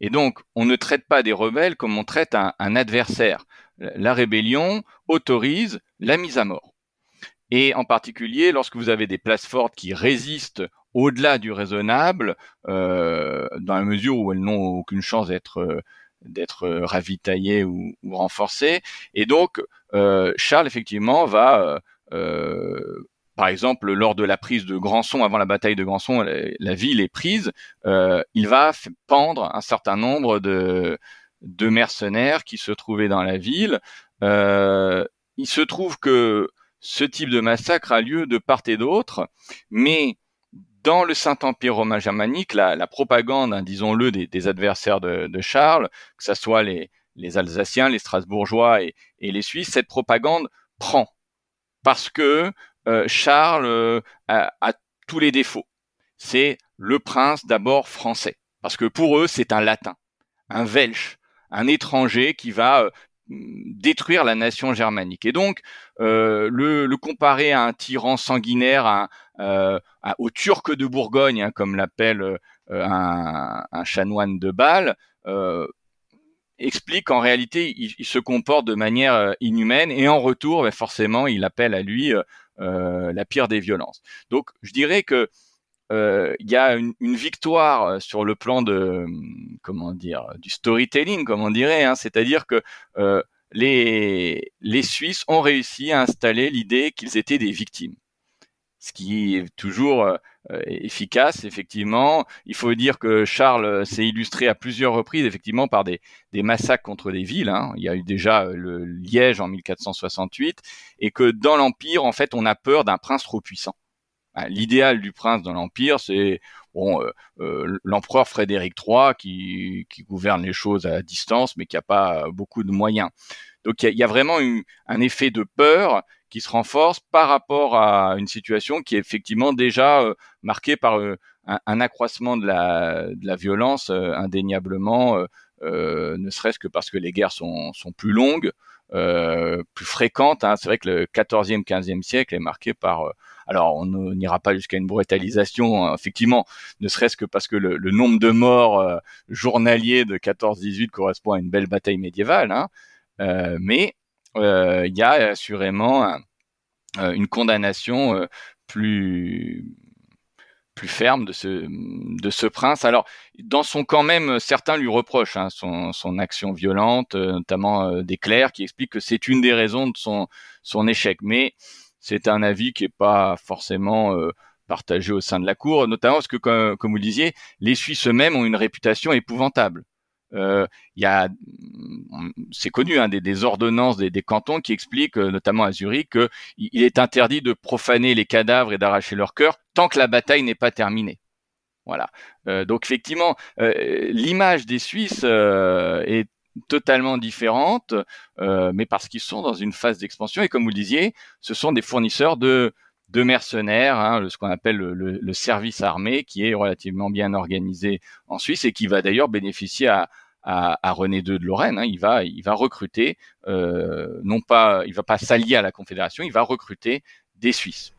Et donc, on ne traite pas des rebelles comme on traite un, adversaire. La rébellion autorise la mise à mort. Et en particulier, lorsque vous avez des places fortes qui résistent au-delà du raisonnable, euh, dans la mesure où elles n'ont aucune chance d'être d'être ravitaillées ou, renforcées. Et donc, euh, Charles, effectivement, va euh, par exemple, lors de la prise de Granson, avant la bataille de Granson, la, ville est prise, euh, il va pendre un certain nombre de, mercenaires qui se trouvaient dans la ville. Euh, il se trouve que ce type de massacre a lieu de part et d'autre, mais dans le Saint-Empire romain germanique, la, propagande, hein, disons-le, des, adversaires de, Charles, que ce soit les, Alsaciens, les Strasbourgeois et, les Suisses, cette propagande prend parce que Charles euh, a, tous les défauts. C'est le prince d'abord français, parce que pour eux c'est un latin, un welsh, un étranger qui va euh, détruire la nation germanique. Et donc, euh, le, comparer à un tyran sanguinaire, à, euh, à, au turc de Bourgogne, hein, comme l'appelle euh, un, chanoine de Bâle, explique qu'en réalité, il, se comporte de manière inhumaine, et en retour, ben, forcément, il appelle à lui euh, la pire des violences. Donc, je dirais que euh, il y a une, victoire euh, sur le plan de comment dire du storytelling, comme on dirait, hein, c'est-à-dire que euh, les les Suisses ont réussi à installer l'idée qu'ils étaient des victimes, ce qui est toujours euh, efficace. Effectivement, il faut dire que Charles s'est illustré à plusieurs reprises, effectivement, par des, massacres contre des villes. Hein. Il y a eu déjà le Liège en 1468, et que dans l'Empire, en fait, on a peur d'un prince trop puissant. Hein, l'idéal du prince dans l'Empire, c'est euh, euh, l'empereur Frédéric III qui, gouverne les choses à distance, mais qui n'a pas beaucoup de moyens. Donc il y, y, a vraiment une, un effet de peur qui se renforce par rapport à une situation qui est effectivement déjà euh, marquée par euh, un, accroissement de la, violence euh, indéniablement, ne serait-ce que parce que les guerres sont, plus longues, plus fréquentes. Hein. C'est vrai que le 14e, 15e siècle est marqué par alors, on n'ira pas jusqu'à une brutalisation, hein, effectivement, ne serait-ce que parce que le, nombre de morts journaliers de 14-18 correspond à une belle bataille médiévale, hein, mais il y a assurément euh, une condamnation euh, plus plus ferme de ce de ce prince. Alors dans son camp même, certains lui reprochent hein, son, son action violente, notamment des clercs qui expliquent que c'est une des raisons de son son échec. Mais c'est un avis qui est pas forcément partagé au sein de la cour, notamment parce que, comme, comme vous le disiez, les Suisses eux-mêmes ont une réputation épouvantable. Euh, il y a, c'est connu, hein, des, ordonnances des, cantons qui expliquent, euh, notamment à Zurich, qu'il est interdit de profaner les cadavres et d'arracher leur cœur tant que la bataille n'est pas terminée. Voilà. Euh, donc effectivement, l'image des Suisses est totalement différente, mais parce qu'ils sont dans une phase d'expansion et comme vous le disiez, ce sont des fournisseurs de de mercenaires, hein, ce qu'on appelle le, le, service armé, qui est relativement bien organisé en Suisse et qui va d'ailleurs bénéficier à, à, René II de Lorraine. Hein. Il va, il va recruter, euh, non pas, il va pas s'allier à la Confédération, il va recruter des Suisses.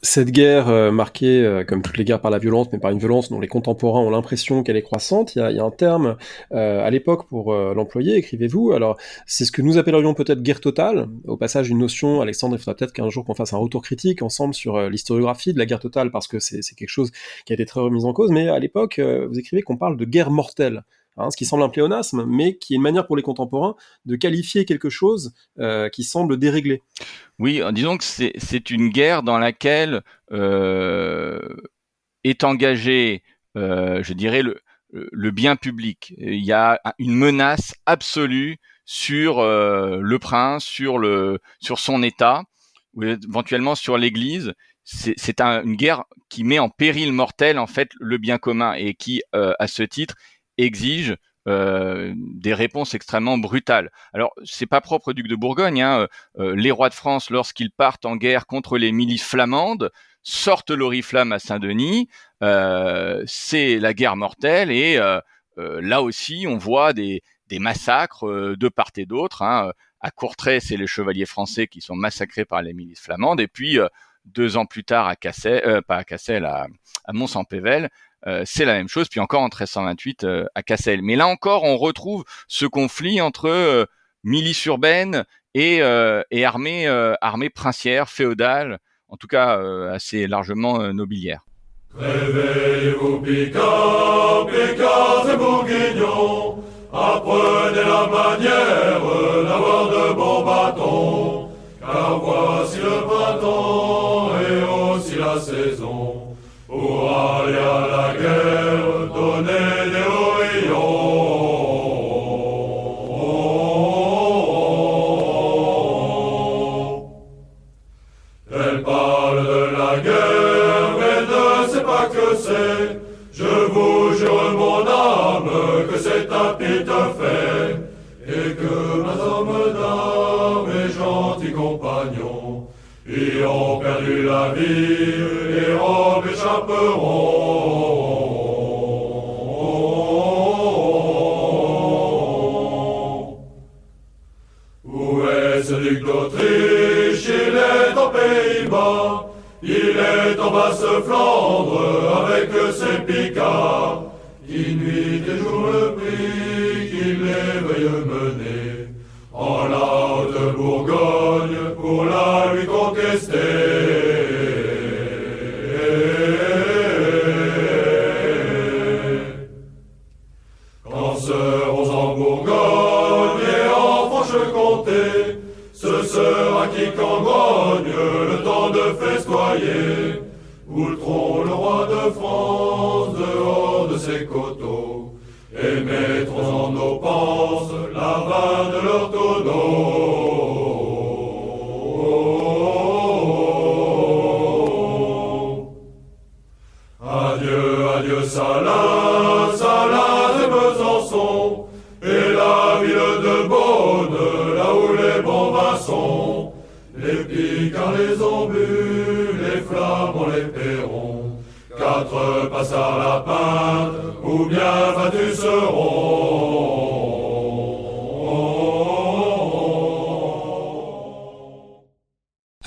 Cette guerre euh, marquée, euh, comme toutes les guerres, par la violence, mais par une violence dont les contemporains ont l'impression qu'elle est croissante, il y a, un terme à l'époque pour l'employer, écrivez-vous. Alors, c'est ce que nous appellerions peut-être guerre totale. Au passage, une notion, Alexandre, il faudra peut-être qu'un jour qu'on fasse un retour critique ensemble sur l'historiographie de la guerre totale, parce que c'est quelque chose qui a été très remis en cause. Mais à l'époque, vous écrivez qu'on parle de guerre mortelle. Hein, ce qui semble un pléonasme, mais qui est une manière pour les contemporains de qualifier quelque chose euh, qui semble déréglé. Oui, disons que c'est une guerre dans laquelle euh, est engagé, euh, je dirais, le, bien public. Il y a une menace absolue sur euh, le prince, sur, le, sur son État, ou éventuellement sur l'Église. C'est un, une guerre qui met en péril mortel en fait le bien commun et qui, euh, à ce titre, exige euh, des réponses extrêmement brutales. Alors, c'est pas propre au duc de Bourgogne. Hein. Euh, les rois de France, lorsqu'ils partent en guerre contre les milices flamandes, sortent l'oriflamme à Saint-Denis. Euh, c'est la guerre mortelle et là aussi, on voit des, des massacres de part et d'autre. Hein. À Courtrai, c'est les chevaliers français qui sont massacrés par les milices flamandes. Et puis, deux ans plus tard, à Cassel, pas à Cassel, à, à Mont-Saint-Pével, euh, c'est la même chose. Puis encore en 1328 euh, à Cassel. Mais là encore, on retrouve ce conflit entre euh, milice urbaine et, et armée, armée princière, féodale, en tout cas assez largement nobiliaire. Réveillez-vous, Picard, Picards et Bourguignons, apprenez la manière d'avoir de bons bâtons, car voici le printemps et aussi la saison. Pour aller à perdu la vie où est ce duc d'Autriche? Il est aux Pays-Bas, il est en Basse-Flandre avec ses picards, qui nuit et jour le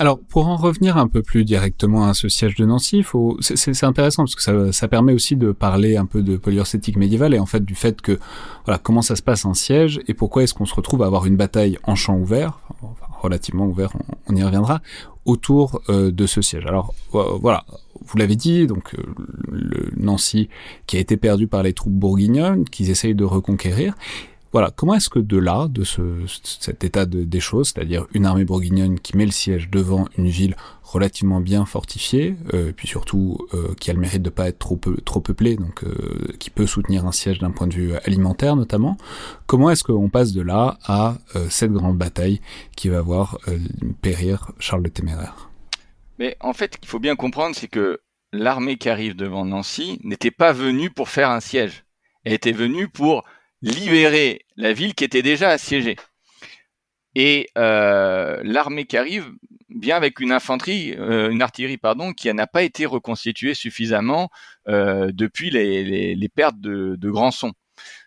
Alors, pour en revenir un peu plus directement à ce siège de Nancy, c'est intéressant parce que ça, permet aussi de parler un peu de polyurcétique médiévale et en fait du fait que, voilà, comment ça se passe un siège et pourquoi est-ce qu'on se retrouve à avoir une bataille en champ ouvert, relativement ouvert, on, y reviendra, autour euh, de ce siège. Alors, voilà, vous l'avez dit, donc euh, le Nancy qui a été perdu par les troupes bourguignonnes, qu'ils essayent de reconquérir, Voilà, comment est-ce que de là, de ce, cet état de, des choses, c'est-à-dire une armée bourguignonne qui met le siège devant une ville relativement bien fortifiée, euh, puis surtout euh, qui a le mérite de pas être trop, peu, trop peuplée, donc euh, qui peut soutenir un siège d'un point de vue alimentaire notamment, comment est-ce qu'on passe de là à cette grande bataille qui va voir périr Charles le Téméraire? Mais en fait, ce qu'il faut bien comprendre, c'est que l'armée qui arrive devant Nancy n'était pas venue pour faire un siège. Elle était venue pour libérer la ville qui était déjà assiégée. Et euh, l'armée qui arrive vient avec une infanterie, euh, une artillerie pardon, qui n'a pas été reconstituée suffisamment euh, depuis les, pertes de, de Granson.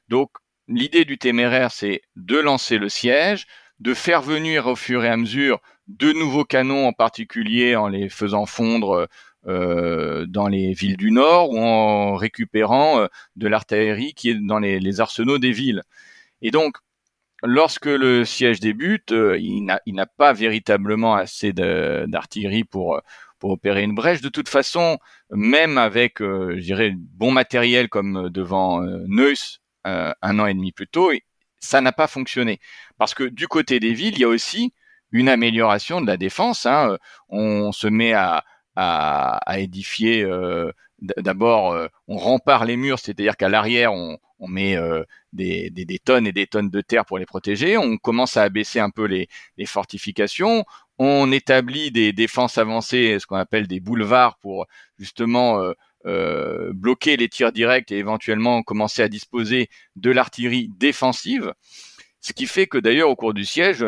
Donc l'idée du téméraire, c'est de lancer le siège, de faire venir au fur et à mesure de nouveaux canons, en particulier en les faisant fondre euh, dans les villes du Nord ou en récupérant euh, de l'artillerie qui est dans les, arsenaux des villes. Et donc, lorsque le siège débute, euh, il n'a pas véritablement assez d'artillerie pour, pour opérer une brèche. De toute façon, même avec, je dirais, bon matériel comme devant Neuss un an et demi plus tôt, ça n'a pas fonctionné. Parce que du côté des villes, il y a aussi une amélioration de la défense. Hein. On se met à, à, à édifier. Euh, D'abord, euh, on rempart les murs, c'est-à-dire qu'à l'arrière, on, on met euh, des, des, des, tonnes et des tonnes de terre pour les protéger. On commence à abaisser un peu les, les fortifications. On établit des défenses avancées, ce qu'on appelle des boulevards, pour justement euh, euh, bloquer les tirs directs et éventuellement commencer à disposer de l'artillerie défensive. Ce qui fait que d'ailleurs, au cours du siège,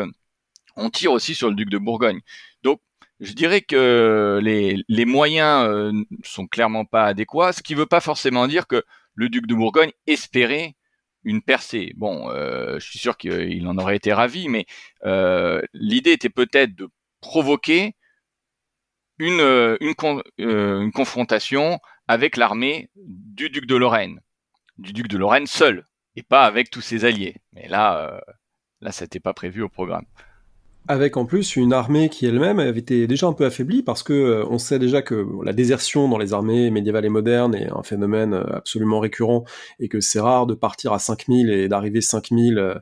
on tire aussi sur le duc de Bourgogne. Donc, je dirais que les, moyens euh, sont clairement pas adéquats, ce qui ne veut pas forcément dire que le duc de Bourgogne espérait une percée. Bon, euh, je suis sûr qu'il en aurait été ravi, mais euh, l'idée était peut-être de provoquer euh, une confrontation avec l'armée du duc de Lorraine, du duc de Lorraine seul, et pas avec tous ses alliés. Mais là, là, ça n'était pas prévu au programme avec en plus une armée qui elle-même avait été déjà un peu affaiblie parce que euh, on sait déjà que la désertion dans les armées médiévales et modernes est un phénomène euh, absolument récurrent et que c'est rare de partir à 5000 et d'arriver 5000 euh,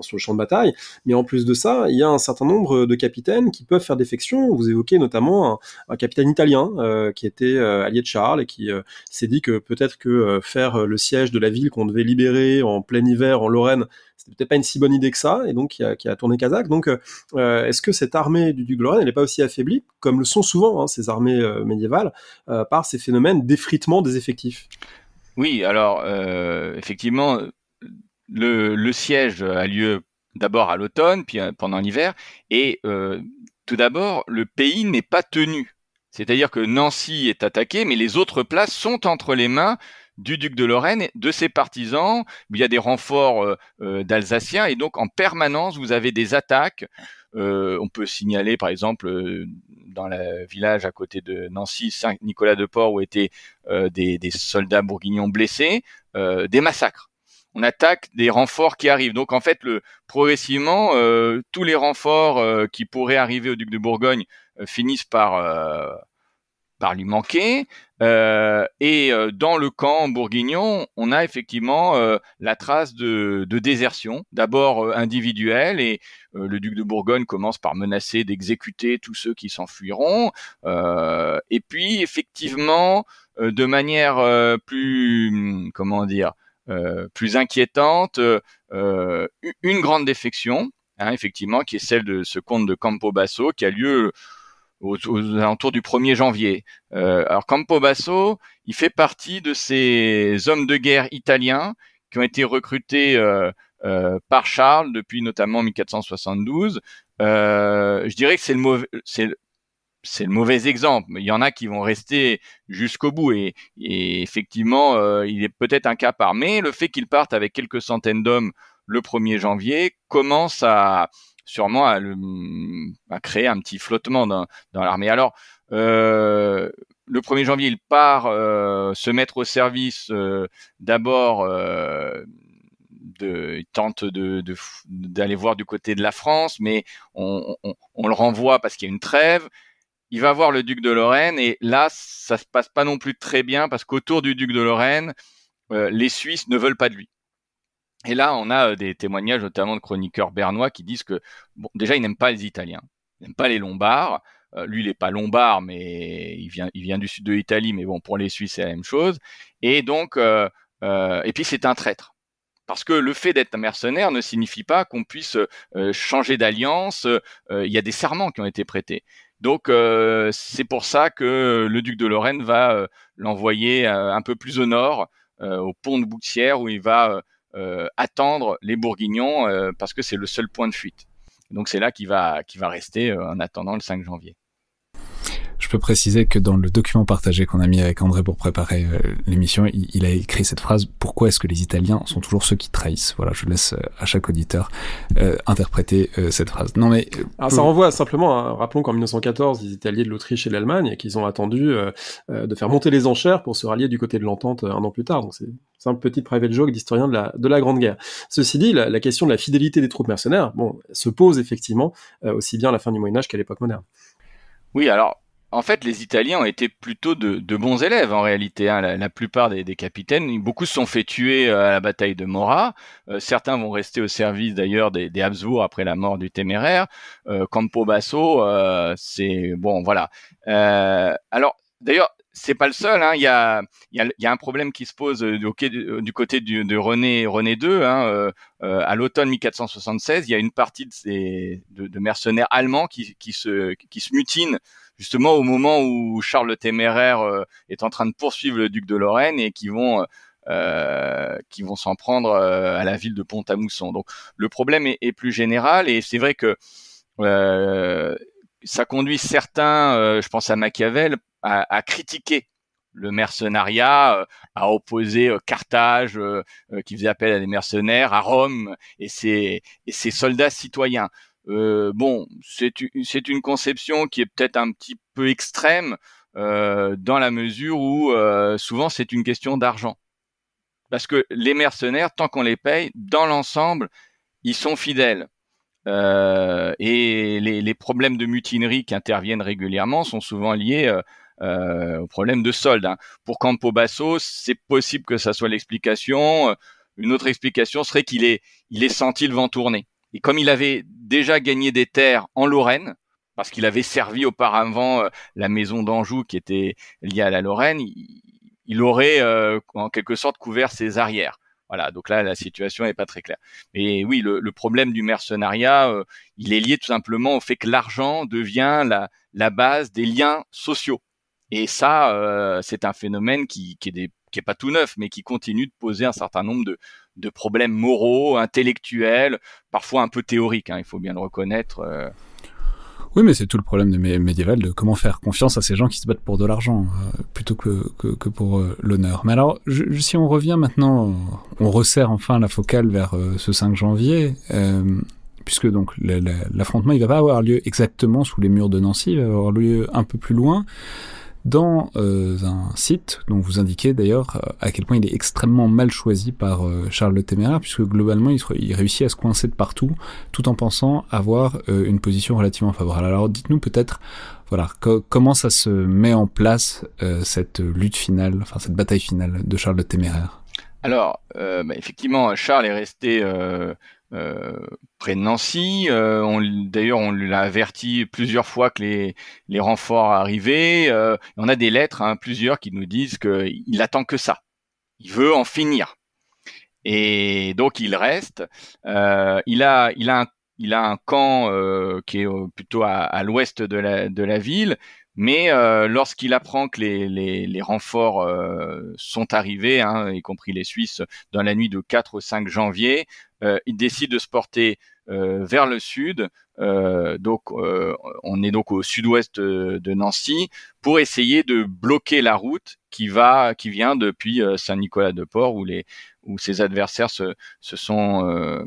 sur le champ de bataille. Mais en plus de ça, il y a un certain nombre de capitaines qui peuvent faire défection. Vous évoquez notamment un, capitaine italien qui était allié de Charles et qui s'est dit que peut-être que faire le siège de la ville qu'on devait libérer en plein hiver en Lorraine c'était peut-être pas une si bonne idée que ça, et donc qui a, qui a tourné Kazakh. Donc, euh, est-ce que cette armée du duc de Lorraine, elle n'est pas aussi affaiblie, comme le sont souvent hein, ces armées euh, médiévales, euh, par ces phénomènes d'effritement des effectifs? Oui, alors euh, effectivement, le, siège a lieu d'abord à l'automne, puis pendant l'hiver, et tout d'abord, le pays n'est pas tenu. C'est-à-dire que Nancy est attaquée, mais les autres places sont entre les mains du duc de Lorraine, de ses partisans. Il y a des renforts euh, euh, d'Alsaciens et donc en permanence vous avez des attaques. Euh, on peut signaler par exemple dans le village à côté de Nancy, Saint-Nicolas-de-Port, où étaient des, soldats bourguignons blessés, des massacres. On attaque des renforts qui arrivent. Donc en fait, progressivement, tous les renforts qui pourraient arriver au duc de Bourgogne finissent par par lui manquer. Euh, et euh, dans le camp bourguignon, on a effectivement euh, la trace de, désertion, d'abord individuelle, et le duc de Bourgogne commence par menacer d'exécuter tous ceux qui s'enfuiront. et puis, effectivement, de manière plus, comment dire, plus inquiétante, une grande défection, hein, effectivement, qui est celle de ce comte de Campobasso, qui a lieu aux, aux alentours du 1er janvier. Euh, alors Campobasso, il fait partie de ces hommes de guerre italiens qui ont été recrutés euh, euh, par Charles depuis notamment 1472. Euh, je dirais que c'est le mauvais, c'est c'est le mauvais exemple. Il y en a qui vont rester jusqu'au bout et, et effectivement, euh, il est peut-être un cas par. Mais le fait qu'il parte avec quelques centaines d'hommes le 1er janvier commence à, sûrement à, créer un petit flottement dans, l'armée. Alors, euh, le 1er janvier, il part euh, se mettre au service euh, d'abord. Il tente d'aller voir du côté de la France, mais on, le renvoie parce qu'il y a une trêve. Il va voir le duc de Lorraine et là, ça se passe pas non plus très bien parce qu'autour du duc de Lorraine, les Suisses ne veulent pas de lui. Et là, on a des témoignages notamment de chroniqueurs bernois qui disent que, bon, déjà, ils n'aiment pas les Italiens, ils n'aiment pas les Lombards. lui, il n'est pas lombard, mais il vient, il vient du sud de l'Italie, mais bon, pour les Suisses, c'est la même chose. Et donc, et puis c'est un traître. Parce que le fait d'être un mercenaire ne signifie pas qu'on puisse changer d'alliance. Il y a des serments qui ont été prêtés. Donc c'est pour ça que le duc de Lorraine va l'envoyer un peu plus au nord, au pont de Boutière, où il va attendre les Bourguignons, parce que c'est le seul point de fuite. Donc c'est là qu'il va, qu'il va rester en attendant le 5 janvier. Je peux préciser que dans le document partagé qu'on a mis avec André pour préparer euh, l'émission, il, a écrit cette phrase Pourquoi est-ce que les Italiens sont toujours ceux qui trahissent? Voilà, je laisse euh, à chaque auditeur euh, interpréter cette phrase. Non mais Alors, ça renvoie simplement, hein, rappelons qu'en 1914, les Italiens de l'Autriche et de l'Allemagne, qu'ils ont attendu de faire monter les enchères pour se rallier du côté de l'entente un an plus tard. Donc c'est un petit private joke d'historien de la, de la Grande Guerre. Ceci dit, la, la, question de la fidélité des troupes mercenaires, bon, se pose effectivement aussi bien à la fin du Moyen Âge qu'à l'époque moderne. Oui, alors en fait, les Italiens ont été plutôt de, bons élèves en réalité. Hein. La, plupart des, capitaines, beaucoup se sont fait tuer euh, à la bataille de Mora. Euh, certains vont rester au service d'ailleurs des, Habsbourg après la mort du Téméraire. Euh, Campo Basso, c'est bon, voilà. alors, d'ailleurs, c'est pas le seul. Hein. Il, y a, un problème qui se pose du, côté de René René II. Hein. à l'automne 1476, il y a une partie de, mercenaires allemands qui, se, qui se mutinent justement au moment où Charles le Téméraire euh, est en train de poursuivre le duc de Lorraine et qui vont euh, qui vont s'en prendre euh, à la ville de Pont-à-Mousson. Donc le problème est, plus général et c'est vrai que ça conduit certains, je pense à Machiavel, à, critiquer le mercenariat, à opposer Carthage, qui faisait appel à des mercenaires, à Rome et et ses soldats citoyens. Euh, bon, c'est une conception qui est peut-être un petit peu extrême euh, dans la mesure où euh, souvent c'est une question d'argent. Parce que les mercenaires, tant qu'on les paye, dans l'ensemble, ils sont fidèles. et les, problèmes de mutinerie qui interviennent régulièrement sont souvent liés aux problèmes de solde. Hein. Pour Campo Basso, c'est possible que ça soit l'explication. Une autre explication serait qu'il ait, il ait senti le vent tourner. Et comme il avait déjà gagné des terres en Lorraine, parce qu'il avait servi auparavant euh, la maison d'Anjou qui était liée à la Lorraine, il, aurait euh, en quelque sorte couvert ses arrières. Voilà, donc là la situation n'est pas très claire. Mais oui, le, problème du mercenariat, euh, il est lié tout simplement au fait que l'argent devient la, base des liens sociaux. Et ça, c'est un phénomène qui, qui est des qui est pas tout neuf, mais qui continue de poser un certain nombre de, de problèmes moraux, intellectuels, parfois un peu théoriques, hein, il faut bien le reconnaître. Euh. Oui, mais c'est tout le problème de médiéval de comment faire confiance à ces gens qui se battent pour de l'argent euh, plutôt que, que, pour euh, l'honneur. Mais alors, si on revient maintenant, on resserre enfin la focale vers ce 5 janvier, puisque donc l'affrontement il va pas avoir lieu exactement sous les murs de Nancy, il va avoir lieu un peu plus loin dans euh, un site dont vous indiquez d'ailleurs euh, à quel point il est extrêmement mal choisi par euh, Charles le Téméraire, puisque globalement il, réussit à se coincer de partout, tout en pensant avoir une position relativement favorable. Alors dites-nous peut-être, voilà, comment ça se met en place cette lutte finale, enfin cette bataille finale de Charles le Téméraire Alors, bah, effectivement, Charles est resté euh, près de Nancy. Euh, D'ailleurs, on lui a averti plusieurs fois que les, renforts arrivaient. Euh, on a des lettres, hein, plusieurs, qui nous disent qu'il attend que ça. Il veut en finir. Et donc il reste. Il a, un, camp qui est plutôt à, à l'ouest de la, de la ville. Mais euh, lorsqu'il apprend que les, les, les renforts euh, sont arrivés, hein, y compris les Suisses, dans la nuit de 4 au 5 janvier, euh, il décide de se porter vers le sud. donc, on est donc au sud-ouest de, Nancy pour essayer de bloquer la route qui va, qui vient depuis Saint-Nicolas-de-Port où les où ses adversaires se, se sont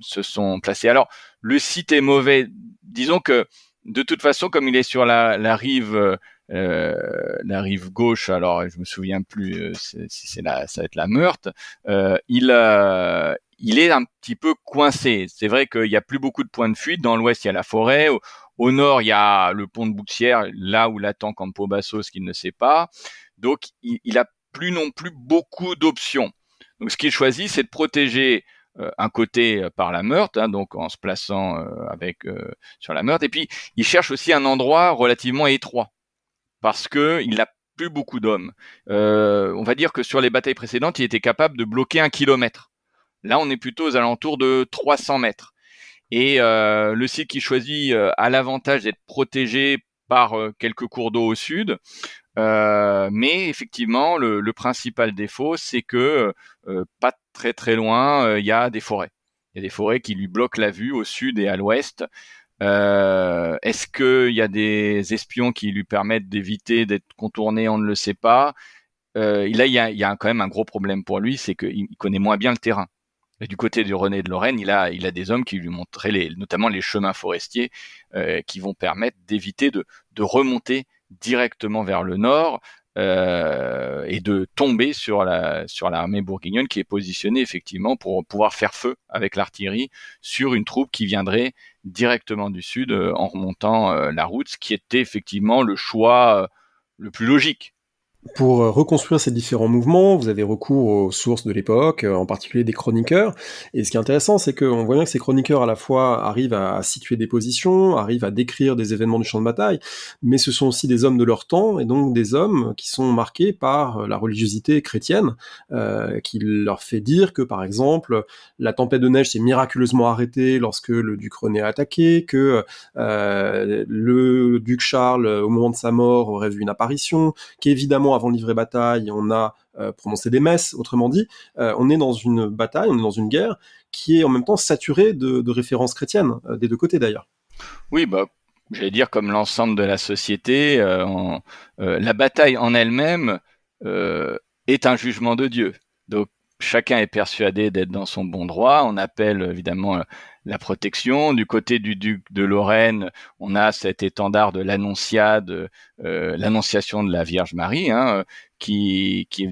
se sont placés. Alors, le site est mauvais. Disons que de toute façon, comme il est sur la, la rive, euh, la rive gauche, alors je me souviens plus euh, si c'est la, ça va être la Meurthe, euh, il, euh, il est un petit peu coincé. C'est vrai qu'il y a plus beaucoup de points de fuite. Dans l'ouest, il y a la forêt. Au, nord, il y a le pont de Bouxière, là où l'attend Campo Basso, ce qu'il ne sait pas. Donc, il, il a plus non plus beaucoup d'options. Donc, ce qu'il choisit, c'est de protéger un côté par la Meurthe, hein, donc en se plaçant avec sur la Meurthe, et puis il cherche aussi un endroit relativement étroit parce que il n'a plus beaucoup d'hommes. on va dire que sur les batailles précédentes, il était capable de bloquer un kilomètre. Là, on est plutôt aux alentours de 300 mètres. Et euh, le site qui choisit euh, a l'avantage d'être protégé par euh, quelques cours d'eau au sud. Mais effectivement, le, principal défaut, c'est que pas très très loin, il y a des forêts. Il y a des forêts qui lui bloquent la vue au sud et à l'ouest. Est-ce qu'il y a des espions qui lui permettent d'éviter d'être contourné On ne le sait pas. là, il y a, quand même un gros problème pour lui, c'est qu'il connaît moins bien le terrain. Du côté du René de Lorraine, il a, il a des hommes qui lui montraient notamment les chemins forestiers euh, qui vont permettre d'éviter de, de, remonter directement vers le nord euh, et de tomber sur la sur l'armée bourguignonne qui est positionnée effectivement pour pouvoir faire feu avec l'artillerie sur une troupe qui viendrait directement du sud euh, en remontant euh, la route, ce qui était effectivement le choix le plus logique pour euh, reconstruire ces différents mouvements, vous avez recours aux sources de l'époque, euh, en particulier des chroniqueurs. Et ce qui est intéressant, c'est qu'on voit bien que ces chroniqueurs à la fois arrivent à situer des positions, arrivent à décrire des événements du champ de bataille, mais ce sont aussi des hommes de leur temps, et donc des hommes qui sont marqués par euh, la religiosité chrétienne, qui leur fait dire que, par exemple, la tempête de neige s'est miraculeusement arrêtée lorsque le duc René a attaqué, que le duc Charles, au moment de sa mort, aurait vu une apparition, qu'évidemment, avant livrer bataille, on a euh, prononcé des messes, autrement dit, euh, on est dans une bataille, on est dans une guerre qui est en même temps saturée de, références chrétiennes, euh, des deux côtés d'ailleurs. Oui, bah, j'allais dire comme l'ensemble de la société, la bataille en elle-même est un jugement de Dieu. Donc chacun est persuadé d'être dans son bon droit. On appelle évidemment la protection. Du côté du duc de Lorraine, on a cet étendard de l'annonciade, euh, l'annonciation de la Vierge Marie, hein, qui, qui,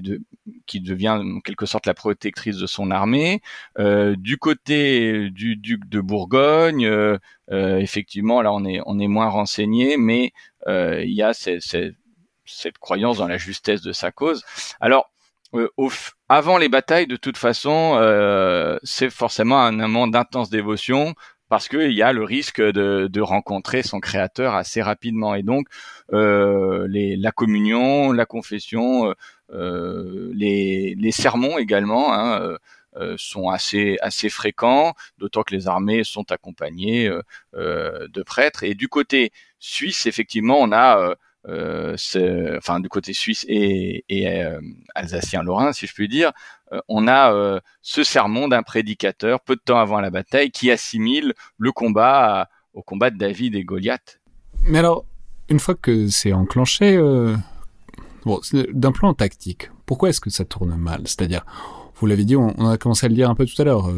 qui, devient en quelque sorte la protectrice de son armée. Euh, du côté du duc de Bourgogne, euh, effectivement, là on est, on est moins renseigné, mais il y a cette croyance dans la justesse de sa cause. Alors, euh, avant les batailles, de toute façon, euh, c'est forcément un moment d'intense dévotion parce qu'il y a le risque de, de, rencontrer son créateur assez rapidement. Et donc, euh, les, la communion, la confession, euh, les, les, sermons également hein, euh, sont assez, assez fréquents, d'autant que les armées sont accompagnées de prêtres. Et du côté suisse, effectivement, on a euh, enfin du côté suisse et, euh, alsacien-lorrain, si je puis dire, euh, on a ce sermon d'un prédicateur peu de temps avant la bataille qui assimile le combat au combat de David et Goliath. Mais alors, une fois que c'est enclenché, d'un plan tactique, pourquoi est-ce que ça tourne mal? C'est-à-dire, vous l'avez dit, on, a commencé à le dire un peu tout à l'heure.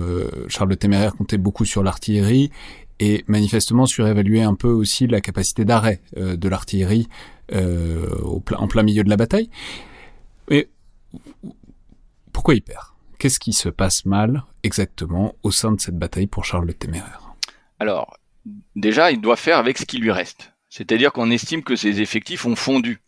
Charles le Téméraire comptait beaucoup sur l'artillerie et manifestement surévaluait un peu aussi la capacité d'arrêt de l'artillerie euh, en plein milieu de la bataille. Mais pourquoi il perd? Qu'est-ce qui se passe mal exactement au sein de cette bataille pour Charles le Téméraire? Alors, déjà, il doit faire avec ce qui lui reste. C'est-à-dire qu'on estime que ses effectifs ont fondu.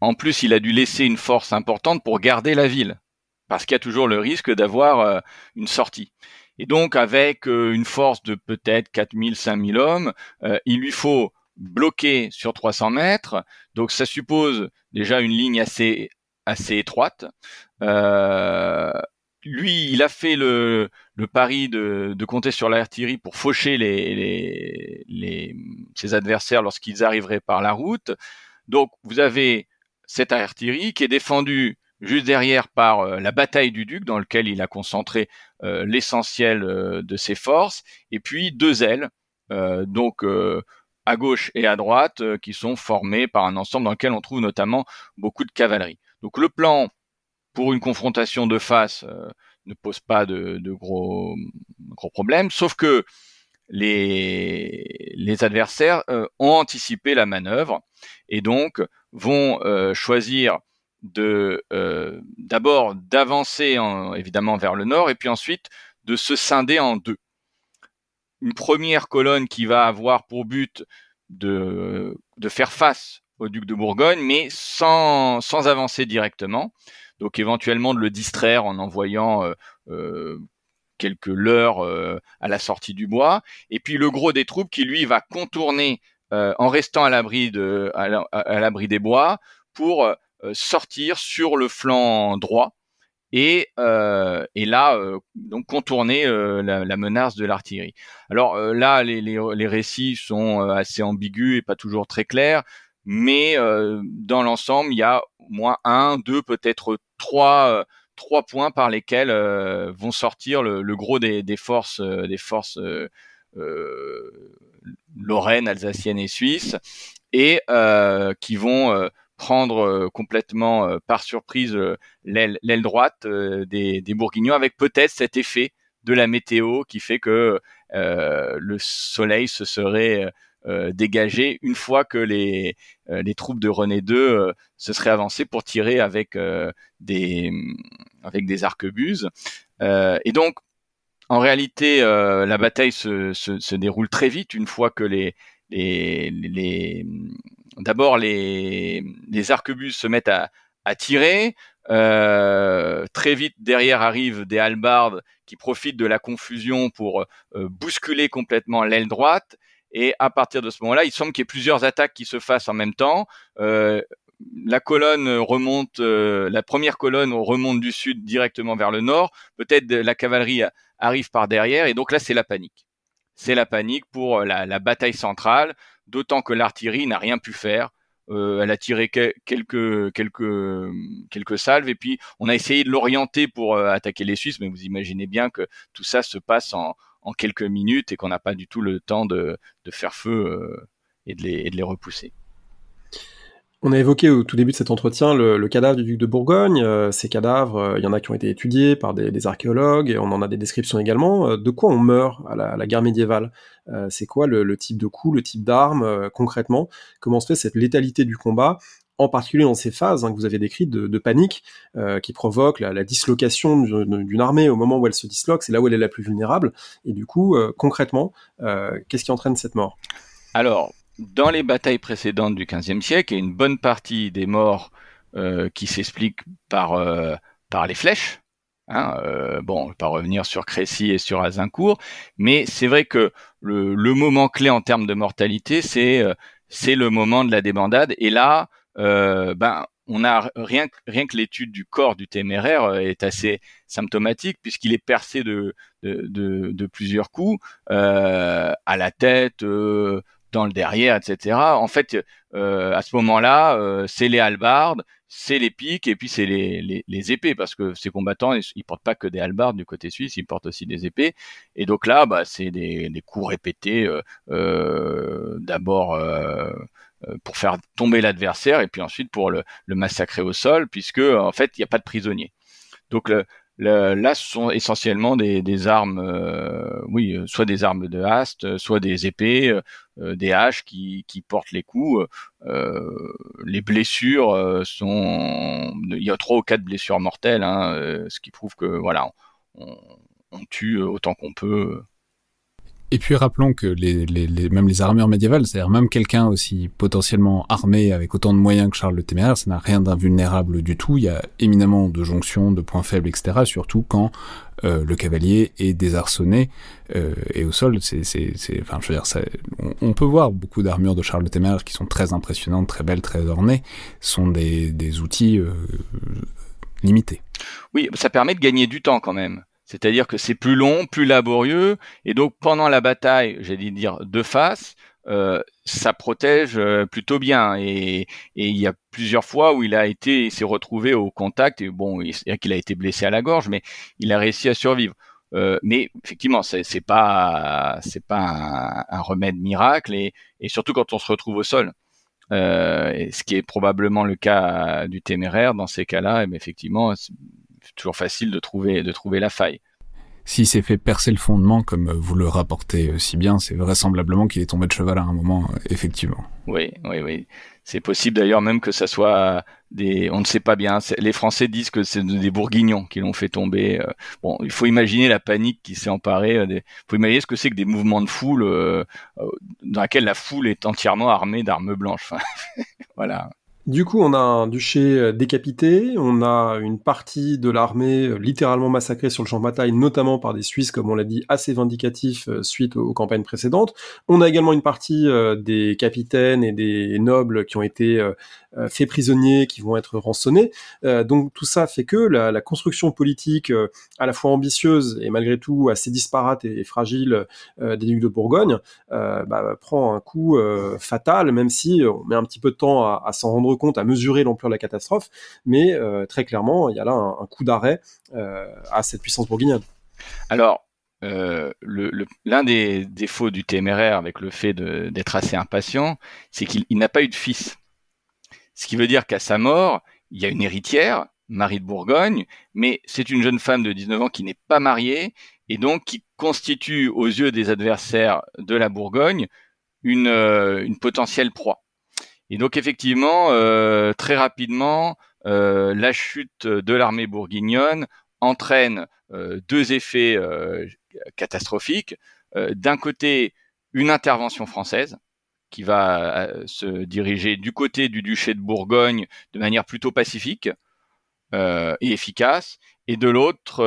En plus, il a dû laisser une force importante pour garder la ville, parce qu'il y a toujours le risque d'avoir euh, une sortie. Et donc, avec euh, une force de peut-être 4000, 5000 hommes, il lui faut bloqué sur 300 mètres. Donc ça suppose déjà une ligne assez assez étroite. Euh, lui, il a fait le, le pari de, de compter sur l'artillerie pour faucher les, les, les, ses adversaires lorsqu'ils arriveraient par la route. Donc vous avez cette artillerie qui est défendue juste derrière par euh, la bataille du Duc, dans lequel il a concentré euh, l'essentiel euh, de ses forces, et puis deux ailes. donc à gauche et à droite euh, qui sont formés par un ensemble dans lequel on trouve notamment beaucoup de cavalerie. Donc le plan pour une confrontation de face euh, ne pose pas de, gros, problèmes, sauf que les, adversaires euh, ont anticipé la manœuvre et donc vont choisir d'abord d'avancer évidemment vers le nord et puis ensuite de se scinder en deux une première colonne qui va avoir pour but de, faire face au duc de Bourgogne, mais sans, avancer directement. Donc éventuellement de le distraire en envoyant euh, euh, quelques leurres à la sortie du bois, et puis le gros des troupes qui lui va contourner en restant à l'abri des bois pour sortir sur le flanc droit et, euh, et là donc contourner la, la, menace de l'artillerie. Alors là, les, récits sont assez ambigus et pas toujours très clairs, mais dans l'ensemble, il y a au moins un, deux, peut-être trois trois points par lesquels vont sortir le, gros des, forces des forces euh, lorraines, alsaciennes et suisses, et qui vont prendre complètement par surprise l'aile droite des, Bourguignons, avec peut-être cet effet de la météo qui fait que le soleil se serait euh, dégagé une fois que les, euh, les troupes de René II euh, se seraient avancées pour tirer avec des avec des arquebuses. et donc, en réalité, la bataille se, se, déroule très vite une fois que les, les d'abord les, arquebuses se mettent à, tirer. Euh, très vite derrière arrivent des halbardes qui profitent de la confusion pour bousculer complètement l'aile droite et à partir de ce moment-là, il semble qu'il y ait plusieurs attaques qui se fassent en même temps. Euh, la colonne remonte, euh, la première colonne remonte du sud directement vers le nord. Peut-être la cavalerie arrive par derrière, et donc là, c'est la panique. C'est la panique pour euh, la bataille centrale, d'autant que l'artillerie n'a rien pu faire. Euh, elle a tiré quelques quelques salves et puis on a essayé de l'orienter pour euh, attaquer les Suisses, mais vous imaginez bien que tout ça se passe en, quelques minutes et qu'on n'a pas du tout le temps de, faire feu euh, et de les repousser. On a évoqué au tout début de cet entretien le, cadavre du duc de Bourgogne. Euh, ces cadavres, euh, il y en a qui ont été étudiés par des, archéologues et on en a des descriptions également. de quoi on meurt à la, guerre médiévale? C'est quoi le, type de coup, le type d'arme concrètement? Comment se fait cette létalité du combat? En particulier dans ces phases hein, que vous avez décrites de, panique, euh, qui provoquent la, dislocation d'une armée au moment où elle se disloque, c'est là où elle est la plus vulnérable. Et du coup, euh, concrètement, euh, qu'est-ce qui entraîne cette mort? Alors, dans les batailles précédentes du XVe siècle, il y a une bonne partie des morts euh, qui s'expliquent par, euh, par les flèches. Hein, euh, bon, pas revenir sur Crécy et sur Azincourt, mais c'est vrai que le, le, moment clé en termes de mortalité, c'est c'est le moment de la débandade. Et là, euh, ben on a rien, rien que l'étude du corps du téméraire euh, est assez symptomatique puisqu'il est percé de, de, plusieurs coups euh, à la tête, euh, dans le derrière, etc. En fait, euh, à ce moment-là, euh, c'est les halbardes, c'est les piques et puis c'est les, épées parce que ces combattants, ils, portent pas que des halbardes du côté suisse, ils portent aussi des épées. Et donc là, bah, c'est des, coups répétés. D'abord euh, pour faire tomber l'adversaire et puis ensuite pour le, massacrer au sol, puisque en fait il n'y a pas de prisonniers. Donc le, là, ce sont essentiellement des, armes, euh, oui, euh, soit des armes de haste, soit des épées, euh, des haches qui, portent les coups. Euh, les blessures sont, il y a trois ou quatre blessures mortelles, hein, ce qui prouve que voilà, on tue autant qu'on peut et puis rappelons que les, même les armures médiévales, c'est-à-dire même quelqu'un aussi potentiellement armé avec autant de moyens que Charles le Téméraire, ça n'a rien d'invulnérable du tout. Il y a éminemment de jonctions, de points faibles, etc. Surtout quand euh, le cavalier est désarçonné euh, et au sol, c'est, enfin, je veux dire, on, peut voir beaucoup d'armures de Charles le Téméraire qui sont très impressionnantes, très belles, très ornées, sont des, des outils euh, limités. Oui, ça permet de gagner du temps quand même. C'est-à-dire que c'est plus long, plus laborieux, et donc pendant la bataille, dit dire de face, euh, ça protège euh, plutôt bien. Et, et, il y a plusieurs fois où il a été, s'est retrouvé au contact, et bon, il, qu'il a été blessé à la gorge, mais il a réussi à survivre. Euh, mais effectivement, c'est, c'est pas, c'est pas un, un, remède miracle, et, et, surtout quand on se retrouve au sol. Euh, ce qui est probablement le cas du téméraire dans ces cas-là, eh effectivement, toujours facile de trouver, de trouver la faille. S'il s'est fait percer le fondement, comme vous le rapportez euh, si bien, c'est vraisemblablement qu'il est tombé de cheval à un moment, euh, effectivement. Oui, oui, oui. C'est possible d'ailleurs même que ça soit des, on ne sait pas bien. Les Français disent que c'est des Bourguignons qui l'ont fait tomber. Euh. Bon, il faut imaginer la panique qui s'est emparée. Il faut imaginer ce que c'est que des mouvements de foule dans laquelle la foule est entièrement armée d'armes blanches. voilà. Du coup, on a un duché euh, décapité, on a une partie de l'armée euh, littéralement massacrée sur le champ de bataille, notamment par des Suisses, comme on l'a dit, assez vindicatifs euh, suite aux, campagnes précédentes. On a également une partie des capitaines et des nobles qui ont été faits prisonniers, qui vont être rançonnés. donc tout ça fait que la, construction politique, à la fois ambitieuse et malgré tout assez disparate et, fragile des ducs de Bourgogne, bah, prend un coup fatal, même si on met un petit peu de temps à, s'en rendre compte, à mesurer l'ampleur de la catastrophe, mais euh, très clairement, il y a là un, coup d'arrêt euh, à cette puissance bourguignonne. Alors, euh, l'un des défauts du téméraire avec le fait d'être assez impatient, c'est qu'il n'a pas eu de fils. Ce qui veut dire qu'à sa mort, il y a une héritière, Marie de Bourgogne, mais c'est une jeune femme de 19 ans qui n'est pas mariée et donc qui constitue aux yeux des adversaires de la Bourgogne une, une potentielle proie. Et donc effectivement, euh, très rapidement, euh, la chute de l'armée bourguignonne entraîne euh, deux effets catastrophiques. D'un côté, une intervention française qui va se diriger du côté du duché de Bourgogne de manière plutôt pacifique et efficace, et de l'autre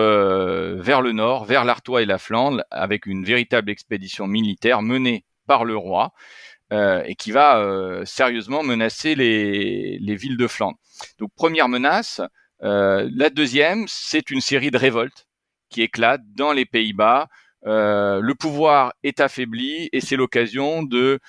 vers le nord, vers l'Artois et la Flandre, avec une véritable expédition militaire menée par le roi euh, et qui va euh, sérieusement menacer les, les, villes de Flandre. Donc première menace. Euh, la deuxième, c'est une série de révoltes qui éclatent dans les Pays-Bas. Le pouvoir est affaibli et c'est l'occasion de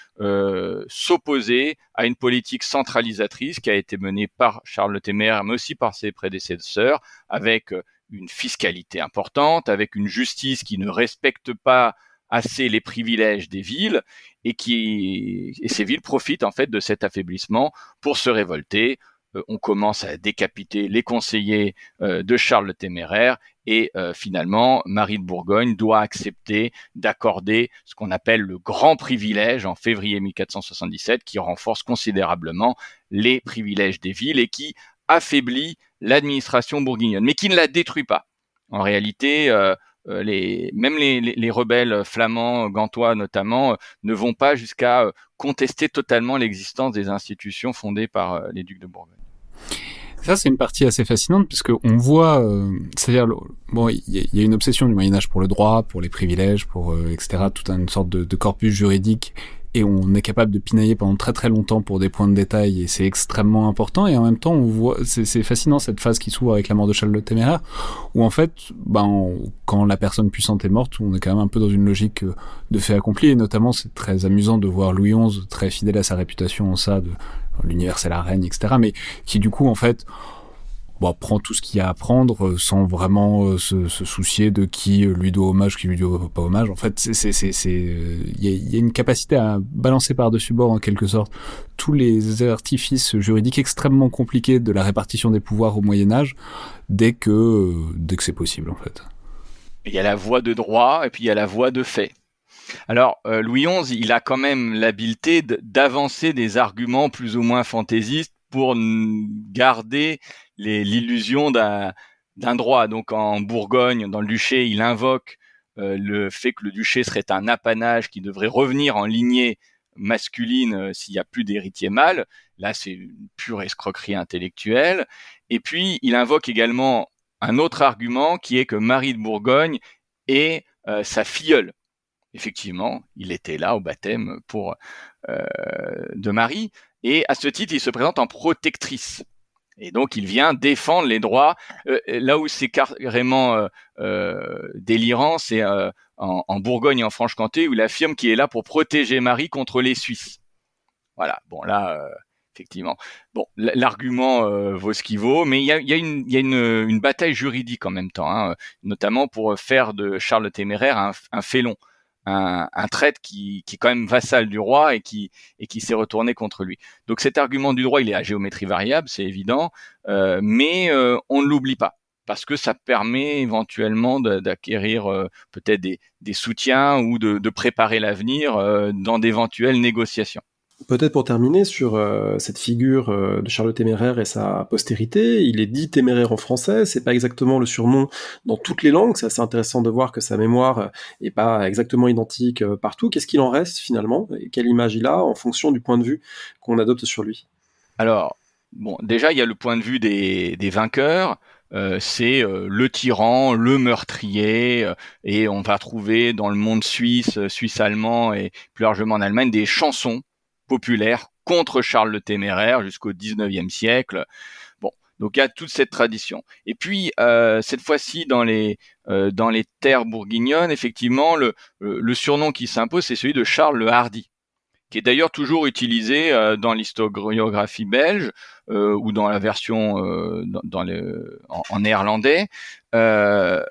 s'opposer à une politique centralisatrice qui a été menée par Charles le Téméraire, mais aussi par ses prédécesseurs, avec une fiscalité importante, avec une justice qui ne respecte pas assez les privilèges des villes et qui et ces villes profitent en fait de cet affaiblissement pour se révolter. Euh, on commence à décapiter les conseillers euh, de Charles le Téméraire et euh, finalement Marie de Bourgogne doit accepter d'accorder ce qu'on appelle le grand privilège en février 1477 qui renforce considérablement les privilèges des villes et qui affaiblit l'administration bourguignonne mais qui ne la détruit pas. En réalité, les, même les, rebelles flamands, gantois notamment, euh, ne vont pas jusqu'à euh, contester totalement l'existence des institutions fondées par les ducs de Bourgogne. Ça, c'est une partie assez fascinante puisque on voit, c'est-à-dire, bon, il y, a une obsession du Moyen Âge pour le droit, pour les privilèges, pour etc., toute une sorte de corpus juridique on est capable de pinailler pendant très très longtemps pour des points de détail et c'est extrêmement important et en même temps on voit c'est fascinant cette phase qui s'ouvre avec la mort de Charles le Téméraire où en fait ben quand la personne puissante est morte on est quand même un peu dans une logique euh, de fait accompli et notamment c'est très amusant de voir Louis XI très fidèle à sa réputation en ça de l'univers c'est la reine etc mais qui du coup en fait bon, prend tout ce qu'il y a à prendre euh, sans vraiment euh, se, soucier de qui euh, lui doit hommage, qui lui doit pas hommage. En fait, c'est il y a, y a, une capacité à balancer par-dessus bord en quelque sorte tous les artifices juridiques extrêmement compliqués de la répartition des pouvoirs au Moyen Âge dès que dès que c'est possible en fait. Il y a la voie de droit et puis il y a la voie de fait. Alors, Louis XI, il a quand même l'habileté d'avancer des arguments plus ou moins fantaisistes pour garder l'illusion d'un droit. Donc en Bourgogne, dans le duché, il invoque euh, le fait que le duché serait un apanage qui devrait revenir en lignée masculine euh, s'il n'y a plus d'héritier mâle. Là, c'est une pure escroquerie intellectuelle. Et puis, il invoque également un autre argument qui est que Marie de Bourgogne est euh, sa filleule. Effectivement, il était là au baptême pour de Marie, et à ce titre, il se présente en protectrice. Et donc, il vient défendre les droits. Euh, là où c'est carrément euh, euh, délirant, c'est en, Bourgogne et en Franche-Comté, où il affirme qu'il est là pour protéger Marie contre les Suisses. Voilà. Bon, là, effectivement. Bon, l'argument vaut ce qu'il vaut, mais il y a, une, bataille juridique en même temps, hein, notamment pour faire de Charles le Téméraire un félon un, traître qui, qui, est quand même vassal du roi et qui, et qui s'est retourné contre lui. Donc cet argument du droit, il est à géométrie variable, c'est évident, euh, mais euh, on ne l'oublie pas parce que ça permet éventuellement d'acquérir euh, peut-être des, soutiens ou de préparer l'avenir dans d'éventuelles négociations. Peut-être pour terminer sur euh, cette figure euh, de Charles Téméraire et sa postérité, il est dit téméraire en français, c'est pas exactement le surnom dans toutes les langues, c'est assez intéressant de voir que sa mémoire euh, est pas exactement identique partout. Qu'est-ce qu'il en reste finalement? Et quelle image il a en fonction du point de vue qu'on adopte sur lui? Alors, bon, déjà, il y a le point de vue des, vainqueurs. C'est le tyran, le meurtrier, et on va trouver dans le monde suisse, suisse-allemand et plus largement en Allemagne des chansons populaires contre Charles le Téméraire jusqu'au 19e siècle. Bon, donc il y a toute cette tradition. Et puis cette fois-ci dans les dans les terres bourguignonnes, effectivement, le, le surnom qui s'impose, c'est celui de Charles le Hardy qui est d'ailleurs toujours utilisé euh, dans l'historiographie belge euh, ou dans la version euh, dans, le, en, néerlandais. le,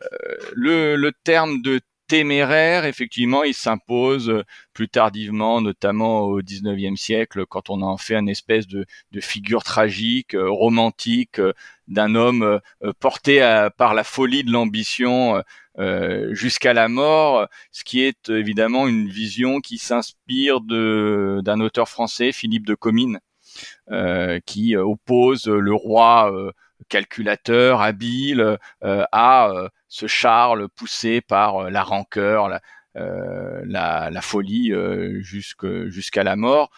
le, terme de téméraire, effectivement, il s'impose plus tardivement, notamment au XIXe siècle, quand on en fait une espèce de, figure tragique, romantique, d'un homme porté par la folie de l'ambition euh, jusqu'à la mort, ce qui est évidemment une vision qui s'inspire d'un auteur français, Philippe de Comines, euh, qui oppose le roi euh, calculateur, habile, à ce Charles poussé par la rancœur, la, la folie jusqu'à la mort.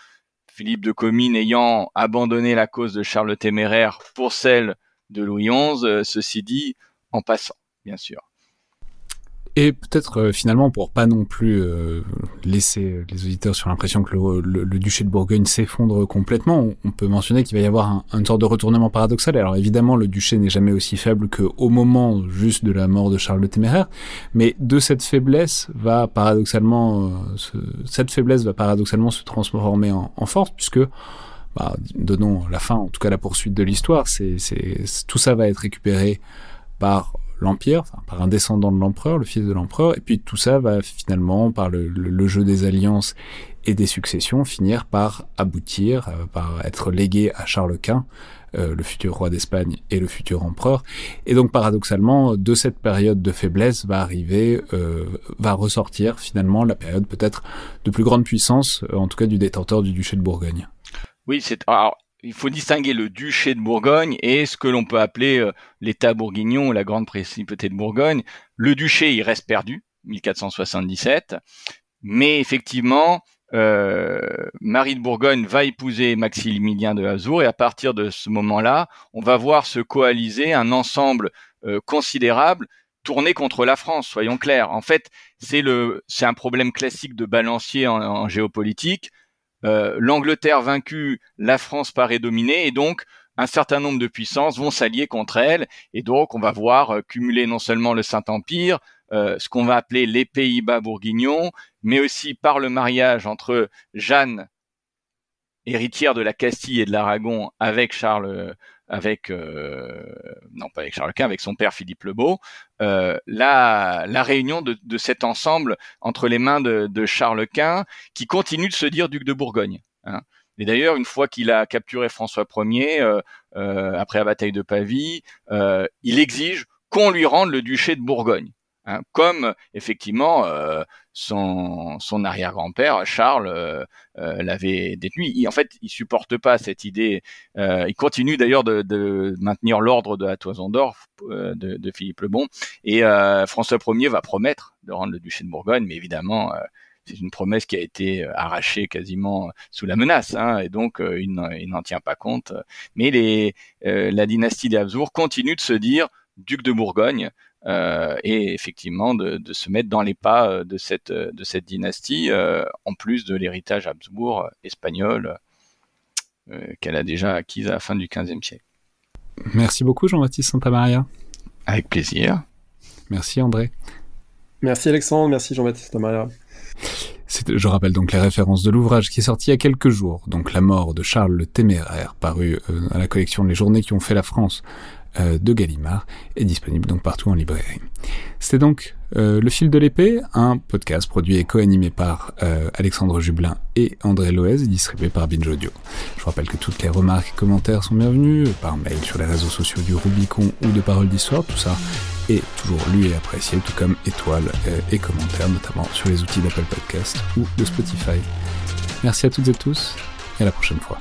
Philippe de Comines ayant abandonné la cause de Charles le Téméraire pour celle de Louis XI, ceci dit en passant, bien sûr. Et peut-être euh, finalement pour pas non plus euh, laisser les auditeurs sur l'impression que le, duché de Bourgogne s'effondre complètement, on, peut mentionner qu'il va y avoir un, une sorte de retournement paradoxal. Alors évidemment, le duché n'est jamais aussi faible qu'au moment juste de la mort de Charles le Téméraire, mais de cette faiblesse va paradoxalement, euh, cette se transformer en, force puisque bah, donnons la fin, en tout cas la poursuite de l'histoire, tout ça va être récupéré par l'Empire, par un descendant de l'empereur, le fils de l'empereur, et puis tout ça va finalement, par le, jeu des alliances et des successions, finir par aboutir, euh, par être légué à Charles Quint, euh, le futur roi d'Espagne et le futur empereur. Et donc paradoxalement, de cette période de faiblesse va arriver, euh, va ressortir finalement la période peut-être de plus grande puissance, en tout cas du détenteur du duché de Bourgogne. Oui, c'est il faut distinguer le duché de Bourgogne et ce que l'on peut appeler euh, l'État bourguignon ou la grande principauté de Bourgogne. Le duché, il reste perdu, 1477, mais effectivement, euh, Marie de Bourgogne va épouser Maximilien de Habsbourg et à partir de ce moment-là, on va voir se coaliser un ensemble euh, considérable tourné contre la France, soyons clairs. En fait, c'est c'est un problème classique de balancier en géopolitique. Euh, L'Angleterre vaincue, la France paraît dominée et donc un certain nombre de puissances vont s'allier contre elle et donc on va voir euh, cumuler non seulement le Saint-Empire, euh, ce qu'on va appeler les Pays-Bas bourguignons, mais aussi par le mariage entre Jeanne, héritière de la Castille et de l'Aragon, avec Charles avec euh, non pas avec Charles Quint, avec son père Philippe le Beau, euh, la, la réunion de, cet ensemble entre les mains de, Charles Quint, qui continue de se dire duc de Bourgogne. Hein. Et d'ailleurs, une fois qu'il a capturé François Ier, euh, euh, après la bataille de Pavie, il exige qu'on lui rende le duché de Bourgogne. Hein, comme effectivement euh, son, arrière-grand-père Charles euh, euh, l'avait détenu. En fait, il supporte pas cette idée. il continue d'ailleurs de, maintenir l'ordre de la toison d'or de, Philippe le Bon. Et François Ier va promettre de rendre le duché de Bourgogne, mais évidemment. c'est une promesse qui a été arrachée quasiment sous la menace, hein, et donc il n'en tient pas compte. Mais la dynastie des Habsbourg continue de se dire duc de Bourgogne, et effectivement de, de, se mettre dans les pas euh, de cette, euh, de cette dynastie, en plus de l'héritage Habsbourg espagnol qu'elle a déjà acquis à la fin du XVe siècle. Merci beaucoup Jean-Baptiste Santamaria. Avec plaisir. Merci André. Merci Alexandre, merci Jean-Baptiste Santamaria. Je rappelle donc les références de l'ouvrage qui est sorti il y a quelques jours, donc La mort de Charles le Téméraire, paru à la collection Les Journées qui ont fait la France euh, de Gallimard est disponible donc partout en librairie. C'était donc euh, Le fil de l'épée, un podcast produit et co-animé par euh, Alexandre Jublin et André Loez, distribué par Binge Audio. Je rappelle que toutes les remarques et commentaires sont bienvenus, par mail sur les réseaux sociaux du Rubicon ou de Parole d'Histoire, tout ça est toujours lu et apprécié, tout comme étoiles et commentaires, notamment sur les outils d'Apple Podcast ou de Spotify. Merci à toutes et tous, et à la prochaine fois.